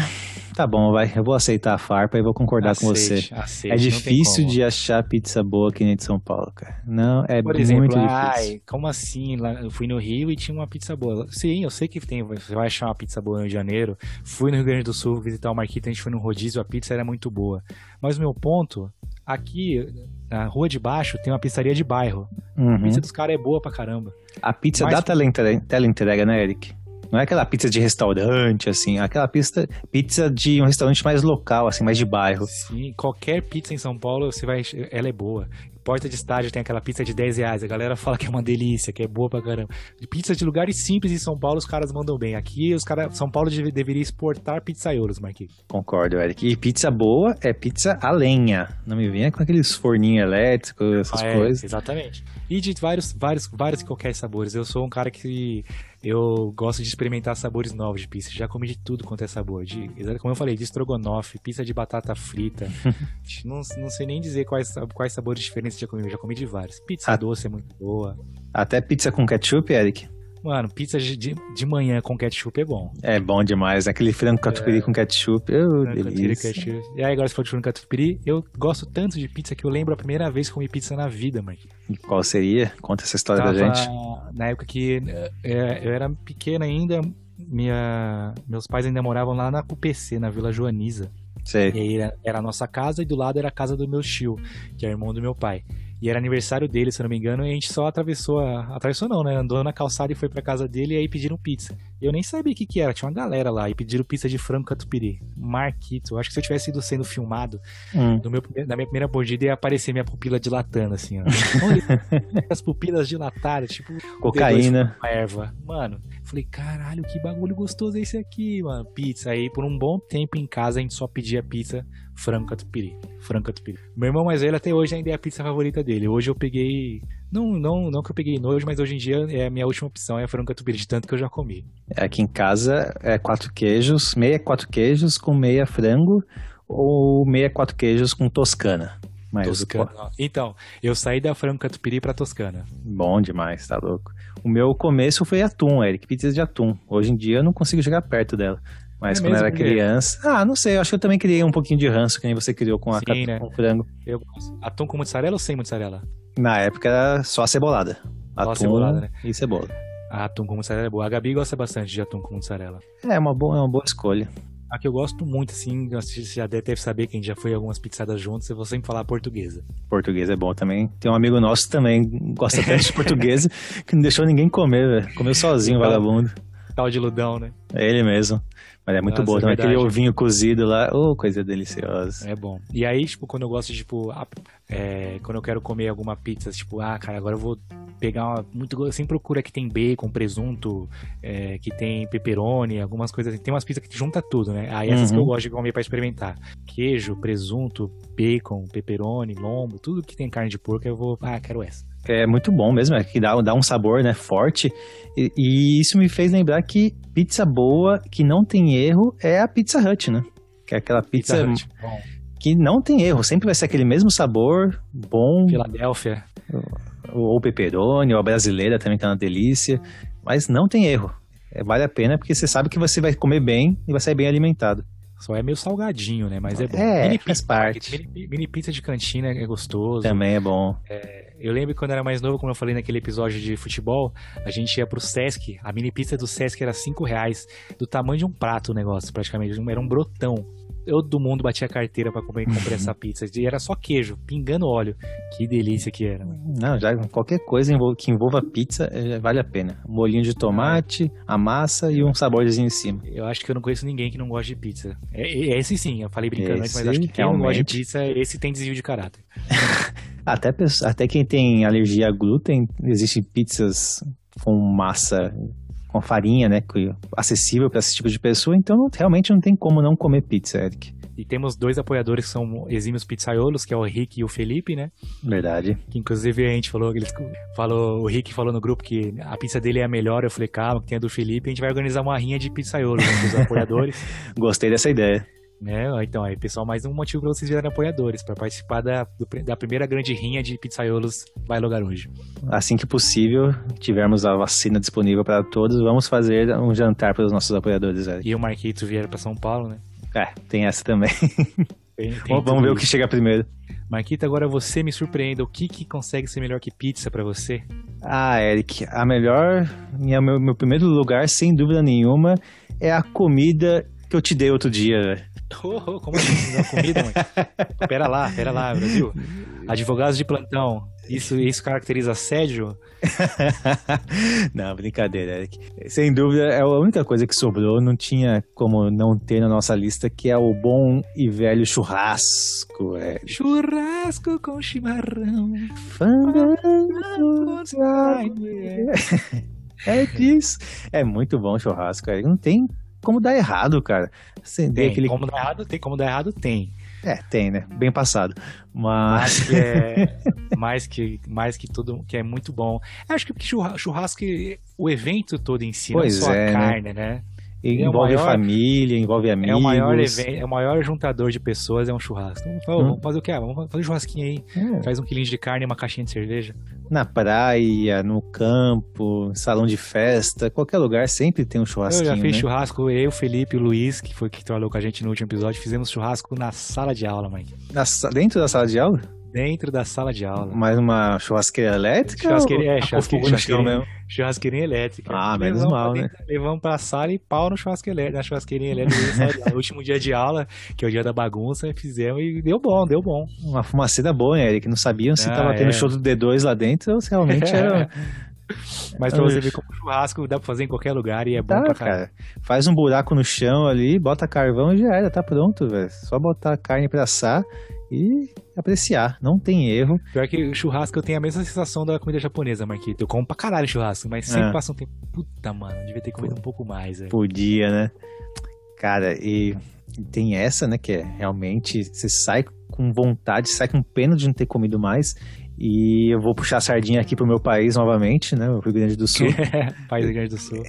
tá bom, vai. Eu vou aceitar a farpa e vou concordar com você. Aceite, aceite, É difícil de achar pizza boa aqui nem de São Paulo, cara. Não, é Por muito exemplo, difícil. ai, como assim? Lá, eu fui no Rio e tinha uma pizza boa. Sim, eu sei que tem, você vai achar uma pizza boa no Rio de Janeiro. Fui no Rio Grande do Sul visitar o Marquito, a gente foi no rodízio, a pizza era muito boa. Mas o meu ponto, aqui na rua de baixo tem uma pizzaria de bairro. A Uhum. pizza dos caras é boa pra caramba. A pizza Mais- da teleentre- teleentrega, né, Eric? Não é aquela pizza de restaurante, assim, é aquela pizza, pizza de um restaurante mais local, assim, mais de bairro. Sim, qualquer pizza em São Paulo, você vai, ela é boa. Porta de estádio tem aquela pizza de 10 reais. A galera fala que é uma delícia, que é boa pra caramba. Pizza de lugares simples em São Paulo, os caras mandam bem. Aqui, os caras. São Paulo deve- deveria exportar pizzaiolos, Marquinhos. Concordo, Eric. E pizza boa é pizza a lenha. Não me venha com aqueles forninhos elétricos, essas Ah, é, coisas. Exatamente. E de vários, vários, vários e qualquer sabores. Eu sou um cara que eu gosto de experimentar sabores novos de pizza. Já comi de tudo quanto é sabor. De, como eu falei, de estrogonofe, pizza de batata frita. (laughs) não, não sei nem dizer quais, quais sabores diferentes já comi. Eu já comi de vários. Pizza Ah. doce é muito boa. Até pizza com ketchup, Eric. Mano, pizza de, de, manhã com ketchup é bom. É bom demais. Aquele frango catupiry com ketchup. Oh, catupiry, delícia. ketchup. E aí, agora se for de frango catupiry, eu gosto tanto de pizza que eu lembro a primeira vez que comi pizza na vida, mano. E Qual seria? Conta essa história da Tava gente. Na época que é, eu era pequena ainda, minha, meus pais ainda moravam lá na CUPC, na Vila Joaniza. Sei. E aí era, era a nossa casa e do lado era a casa do meu tio, que é irmão do meu pai. E era aniversário dele, se eu não me engano, e a gente só atravessou a. Atravessou não, né? Andou na calçada e foi pra casa dele e aí pediram pizza. Eu nem sabia o que, que era, tinha uma galera lá e pediram pizza de frango catupiry. Marquito. Eu acho que se eu tivesse ido sendo filmado, Hum. meu, na minha primeira mordida ia aparecer minha pupila dilatando, assim, ó. Olha, as pupilas dilatadas, tipo Cocaína. uma erva. Mano, falei, caralho, que bagulho gostoso é esse aqui, mano. Pizza. Aí, por um bom tempo em casa, a gente só pedia pizza frango catupiry. Frango catupiry. Meu irmão mais velho até hoje ainda é a pizza favorita dele. Hoje eu peguei... Não, não, não que eu peguei nojo, mas hoje em dia é a minha última opção, é frango catupiry, de tanto que eu já comi. Aqui em casa é quatro queijos, meia quatro queijos com meia frango ou meia quatro queijos com toscana. Mas Toscana. Então, eu saí da frango catupiry pra toscana. Bom demais, tá louco. O meu começo foi atum, Eric, pizza de atum. Hoje em dia eu não consigo chegar perto dela. Mas É quando mesmo, era criança. Ah, não sei, eu acho que eu também criei um pouquinho de ranço, que nem você criou com a Sim, né? com frango. Eu gosto. Atum com mussarela ou sem mussarela? Na época era só a cebolada. Só a Atum cebolada, né? e cebola. Ah, atum com mussarela é boa. A Gabi gosta bastante de atum com mussarela. É uma boa, é uma boa escolha. A que eu gosto muito, assim, você já deve saber que a gente já foi algumas pizzadas juntos, eu vou sempre falar portuguesa. Português é bom também. Tem um amigo nosso que também gosta tanto de (laughs) portuguesa que não deixou ninguém comer, velho. Comeu sozinho, vagabundo. Tal de ludão, né? É ele mesmo. Mas é muito Nossa, bom é também. Aquele verdade. ovinho cozido lá. Ô, coisa deliciosa. É bom. E aí, tipo, quando eu gosto de, tipo, é, quando eu quero comer alguma pizza, tipo, ah, cara, agora eu vou pegar uma. Muito, sempre procura que tem bacon, presunto, é, que tem pepperoni, algumas coisas assim. Tem umas pizzas que junta tudo, né? Aí essas Uhum. que eu gosto de comer pra experimentar. Queijo, presunto, bacon, pepperoni, lombo, tudo que tem carne de porco, eu vou. Ah, quero essa. É muito bom mesmo, é que dá, dá um sabor, né, forte. E, e isso me fez lembrar que pizza boa, que não tem erro, é a Pizza Hut, né? Que é aquela pizza, Hut. Bom. que não tem erro, sempre vai ser aquele mesmo sabor, bom, Filadélfia. ou pepperoni, ou a brasileira também que é uma delícia, mas não tem erro. É, vale a pena porque você sabe que você vai comer bem e vai sair bem alimentado. Só é meio salgadinho, né? Mas é bom. É, mini faz pizza, parte. Mini, mini pizza de cantina é gostoso. Também é bom. Eu lembro quando eu era mais novo, como eu falei naquele episódio de futebol, a gente ia pro Sesc. A mini pizza do Sesc era 5 reais, do tamanho de um prato o negócio, praticamente. Era um brotão. todo mundo batia a carteira pra comer, comprar essa pizza. E era só queijo, pingando óleo. Que delícia que era. Mano. Não, já qualquer coisa que envolva pizza é, vale a pena. Molinho de tomate, a massa e um saborzinho em cima. Eu acho que eu não conheço ninguém que não gosta de pizza. É, é esse sim, eu falei brincando antes, mas acho que quem realmente... não gosta de pizza, esse tem desvio de caráter. (laughs) até, até quem tem alergia a glúten, existem pizzas com massa com farinha, né, acessível para esse tipo de pessoa, então realmente não tem como não comer pizza, Eric. E temos dois apoiadores que são exímios pizzaiolos, que é o Rick e o Felipe, né? Verdade. Que inclusive a gente falou, eles falou, o Rick falou no grupo que a pizza dele é a melhor, eu falei, calma, que tem a do Felipe, a gente vai organizar uma rinha de pizzaiolos né, os (laughs) apoiadores. Gostei dessa ideia. Né? Então, aí, pessoal, mais um motivo para vocês virarem apoiadores, para participar da, da primeira grande rinha de pizzaiolos vai hoje. Assim que possível, tivermos a vacina disponível para todos, vamos fazer um jantar para os nossos apoiadores. E o Marquito vier para São Paulo, né? É, tem essa também. (laughs) Tem, tem vamos ver isso. o que chega primeiro. Marquita, agora você me surpreenda. O que, que consegue ser melhor que pizza para você? Ah, Eric, a melhor, meu, meu primeiro lugar, sem dúvida nenhuma, é a comida que eu te dei outro dia, Oh, como assim? Não comida, mãe? (laughs) pera lá, pera lá, Brasil. Advogados de plantão, isso, isso caracteriza assédio? (laughs) não, brincadeira, Eric. Sem dúvida, é a única coisa que sobrou, não tinha como não ter na nossa lista, que é o bom e velho churrasco, Eric. Churrasco com chimarrão. (laughs) É disso. É muito bom churrasco, Eric. Não tem como dar errado, cara. Acender tem, aquele... como dar errado, tem como dar errado, tem. É, tem, né? Bem passado. Mas. que é, (laughs) mais que, mais que tudo, que é muito bom. Acho que churrasco, o evento todo em si, pois não só é, a né? carne, né? né? Envolve é maior, família, envolve amigos. É o maior evento, é o maior juntador de pessoas, é um churrasco. Então, hum. vamos fazer o que? vamos fazer um churrasquinho aí. É. Faz um quilinho de carne e uma caixinha de cerveja. Na praia, no campo, salão de festa, qualquer lugar sempre tem um churrasquinho. Eu já fiz né? churrasco, eu, Felipe e o Luiz, que foi que trabalhou com a gente no último episódio, fizemos churrasco na sala de aula, Mike. Na, dentro da sala de aula? Dentro da sala de aula. Mais uma churrasqueira elétrica? Churrasqueira, é, churrasqueirinha elétrica. Ah, menos mal, né? Levamos pra sala e pau no churrasqueira, na churrasqueirinha elétrica. no (laughs) último dia de aula, que é o dia da bagunça, fizemos e deu bom, deu bom. Uma fumacida boa, hein, Eric? Não sabiam se ah, tava é. tendo show do D2 lá dentro ou se realmente era... (laughs) Mas pra você ver como churrasco dá pra fazer em qualquer lugar e é bom tá, pra cara. Faz um buraco no chão ali, bota carvão e já era, tá pronto, velho. Só botar a carne pra assar e apreciar. Não tem erro. Pior que o churrasco eu tenho a mesma sensação da comida japonesa, Marquito. Eu como pra caralho churrasco, mas sempre é. passa um tempo. Puta, mano, devia ter comido um pouco mais, velho. Podia, né? Cara, e tem essa, né, que é realmente você sai com vontade, sai com pena de não ter comido mais. E eu vou puxar a sardinha aqui pro meu país novamente, né? O Rio Grande do Sul. (laughs) país do Rio Grande do Sul.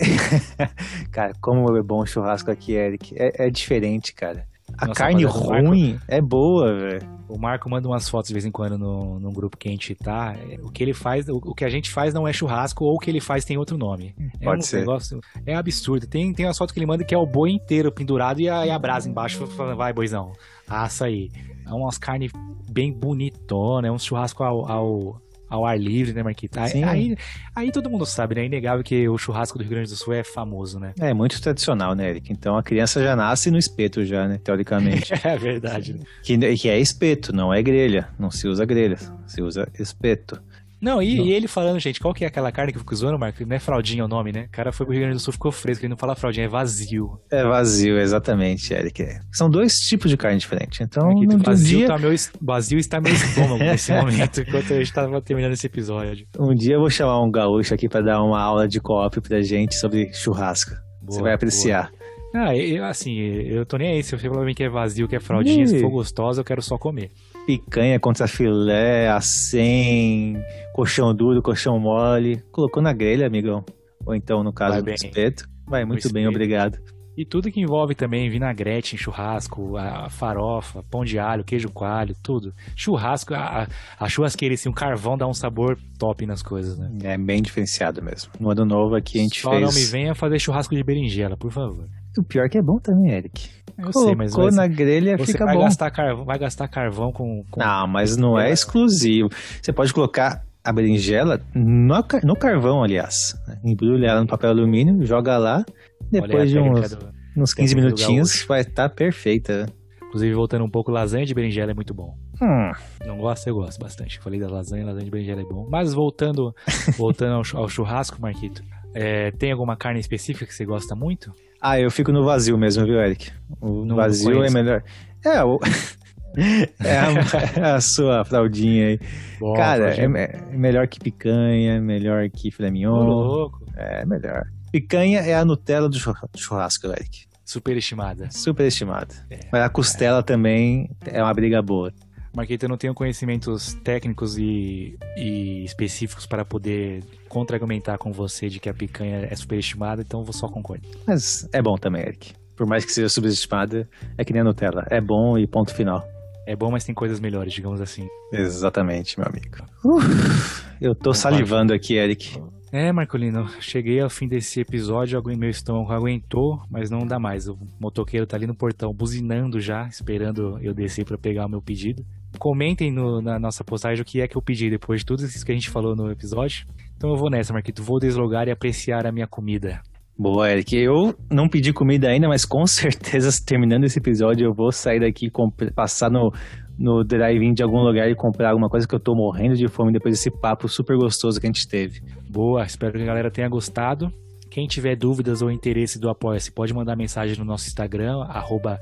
(laughs) cara, como é bom o churrasco aqui, Eric. É, é diferente, cara. A Nossa, carne ruim é boa, velho. O Marco manda umas fotos de vez em quando no, no grupo que a gente tá. O que ele faz, o, o, que a gente faz não é churrasco, ou o que ele faz tem outro nome. É Pode um ser. Negócio, é absurdo. Tem, tem umas fotos que ele manda que é o boi inteiro pendurado e a, e a brasa embaixo falando, vai, boizão, assa aí. É umas carnes bem bonitonas, é um churrasco ao, ao ao ar livre, né, Marquita? Aí, aí, aí, todo mundo sabe, né? É inegável que o churrasco do Rio Grande do Sul é famoso, né? É, muito tradicional, né, Eric? Então a criança já nasce no espeto, já, né? Teoricamente. (laughs) é verdade. Né? Que, que é espeto, não é grelha. Não se usa grelha, se usa espeto. Não e, e, ele falando, gente, qual que é aquela carne que eu fico usando, Marco? Não é fraldinha o nome, né? O cara foi pro Rio Grande do Sul, ficou fresco, ele não fala fraldinha, é vazio. É vazio, exatamente, Eric. São dois tipos de carne diferentes. Então, Aqui, vazio, dia... tá meu, vazio está meu estômago nesse (laughs) momento, enquanto a gente tava terminando esse episódio. Um dia eu vou chamar um gaúcho aqui para dar uma aula de coop pra gente sobre churrasco. Boa, Você vai apreciar. Boa. Ah, eu, assim, eu tô nem aí. Se você falar pra mim que é vazio, que é fraldinha, e... se for gostosa, eu quero só comer picanha contra filé, acém, colchão duro, colchão mole. Colocou na grelha, amigão. Ou então, no caso do espeto. Vai muito bem, obrigado. E tudo que envolve também vinagrete, churrasco, a farofa, pão de alho, queijo coalho, tudo. Churrasco, a, a churrasqueira, assim, um carvão dá um sabor top nas coisas, né? É bem diferenciado mesmo. No ano novo aqui a gente Só fez... não me venha fazer churrasco de berinjela, por favor. O pior que é bom também, Eric. Eu Colocou sei, mas vai, na grelha você fica vai bom. Gastar carvão, vai gastar carvão com, com... Não, mas não é exclusivo. Você pode colocar a berinjela no, no carvão, aliás. Embrulha ela no papel alumínio, joga lá. Depois de uns, uns 15 minutinhos vai estar tá perfeita. Inclusive, voltando um pouco, lasanha de berinjela é muito bom. Hum. Não gosto, eu gosto bastante. Falei da lasanha, lasanha de berinjela é bom. Mas voltando, voltando ao, churrasco, Marquito, é, tem alguma carne específica que você gosta muito? Ah, eu fico no vazio mesmo, viu, Eric? O vazio é melhor. É, o... (laughs) é a, (laughs) a, sua fraldinha aí. Bom, Cara, é, é, melhor que picanha, melhor que filé mignon. louco. É melhor. Picanha é a Nutella do churrasco, Eric. Superestimada. Superestimada. É, Mas a costela é. também é uma briga boa. Marqueta, eu não tenho conhecimentos técnicos e, e específicos para poder contra-argumentar com você de que a picanha é superestimada, então eu vou só concordar. Mas é bom também, Eric. Por mais que seja superestimada, é que nem a Nutella. É bom e ponto final. É bom, mas tem coisas melhores, digamos assim. Exatamente, meu amigo. Uf, eu tô salivando aqui, Eric. É, Marcolino, cheguei ao fim desse episódio, meu estômago aguentou, mas não dá mais. O motoqueiro tá ali no portão, buzinando já, esperando eu descer para pegar o meu pedido. Comentem no, na nossa postagem o que é que eu pedi depois de tudo isso que a gente falou no episódio. Então eu vou nessa, Marquito. Vou deslogar e apreciar a minha comida. Boa, Eric. Eu não pedi comida ainda, mas com (laughs) certeza, terminando esse episódio, eu vou sair daqui, passar no, no drive-in de algum lugar e comprar alguma coisa que eu tô morrendo de fome depois desse papo super gostoso que a gente teve. Boa, espero que a galera tenha gostado. Quem tiver dúvidas ou interesse do Apoia-se, pode mandar mensagem no nosso Instagram, arroba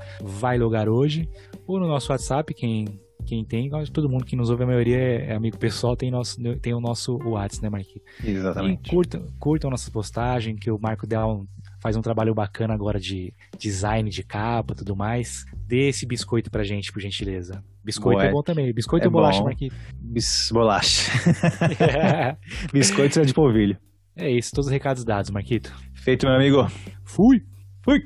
hoje, ou no nosso WhatsApp, quem, quem tem, todo mundo que nos ouve, a maioria é amigo pessoal, tem, nosso, tem o nosso WhatsApp, né, Marquinhos? Exatamente. E curtam, curtam nossas postagens, que o Marco Del faz um trabalho bacana agora de design de capa tudo mais. Dê esse biscoito pra gente, por gentileza. Biscoito Boa, é bom também. Biscoito é ou bolacha, Marquinhos? Bis, bolacha. (laughs) Biscoito é de polvilho. É isso, todos os recados dados, Marquito. Feito, meu amigo. Fui! Fui!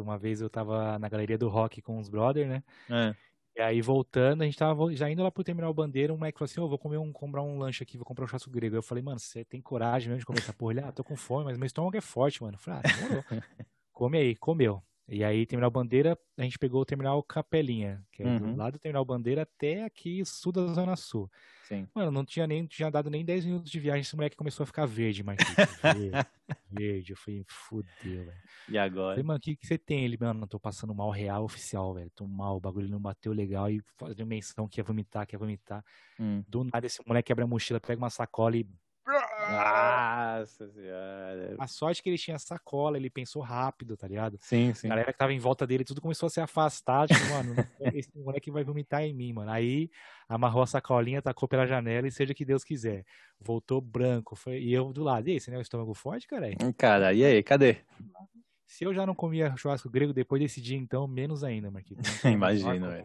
Uma vez eu tava na galeria do rock com os brothers, né? É. E aí, voltando, a gente tava já indo lá pro Terminal Bandeira, um moleque falou assim, ô, oh, vou comer um, comprar um lanche aqui, vou comprar um churrasco grego. Eu falei, mano, você tem coragem mesmo de comer essa porra? Ele, ah, tô com fome, mas meu estômago é forte, mano. Eu falei, ah, demorou. (laughs) Come aí, comeu. E aí, Terminal Bandeira, a gente pegou o Terminal Capelinha, que é uhum. do lado do Terminal Bandeira até aqui, sul da Zona Sul. Sim. Mano, não tinha nem, tinha dado nem 10 minutos de viagem, esse moleque começou a ficar verde, mas verde, (laughs) verde. Eu falei, fudeu, velho. E agora? Eu falei, mano, o que, que você tem? Ele, mano, tô passando mal real oficial, velho. Tô mal, o bagulho não bateu legal e fazendo menção que ia vomitar, que ia vomitar. Hum. Do nada, esse moleque abre a mochila, pega uma sacola e nossa senhora. A sorte que ele tinha sacola, ele pensou rápido, tá ligado? Sim, sim. A galera que tava em volta dele, tudo começou a se afastar. Tipo, mano, esse moleque vai vomitar em mim, mano. Aí amarrou a sacolinha, tacou pela janela e seja que Deus quiser. Voltou branco. Foi... E eu do lado. E aí, você não é o estômago forte, cara? Hum, cara, e aí, cadê? Se eu já não comia churrasco grego depois desse dia, então, menos ainda, Marquinhos. (laughs) Imagino, é.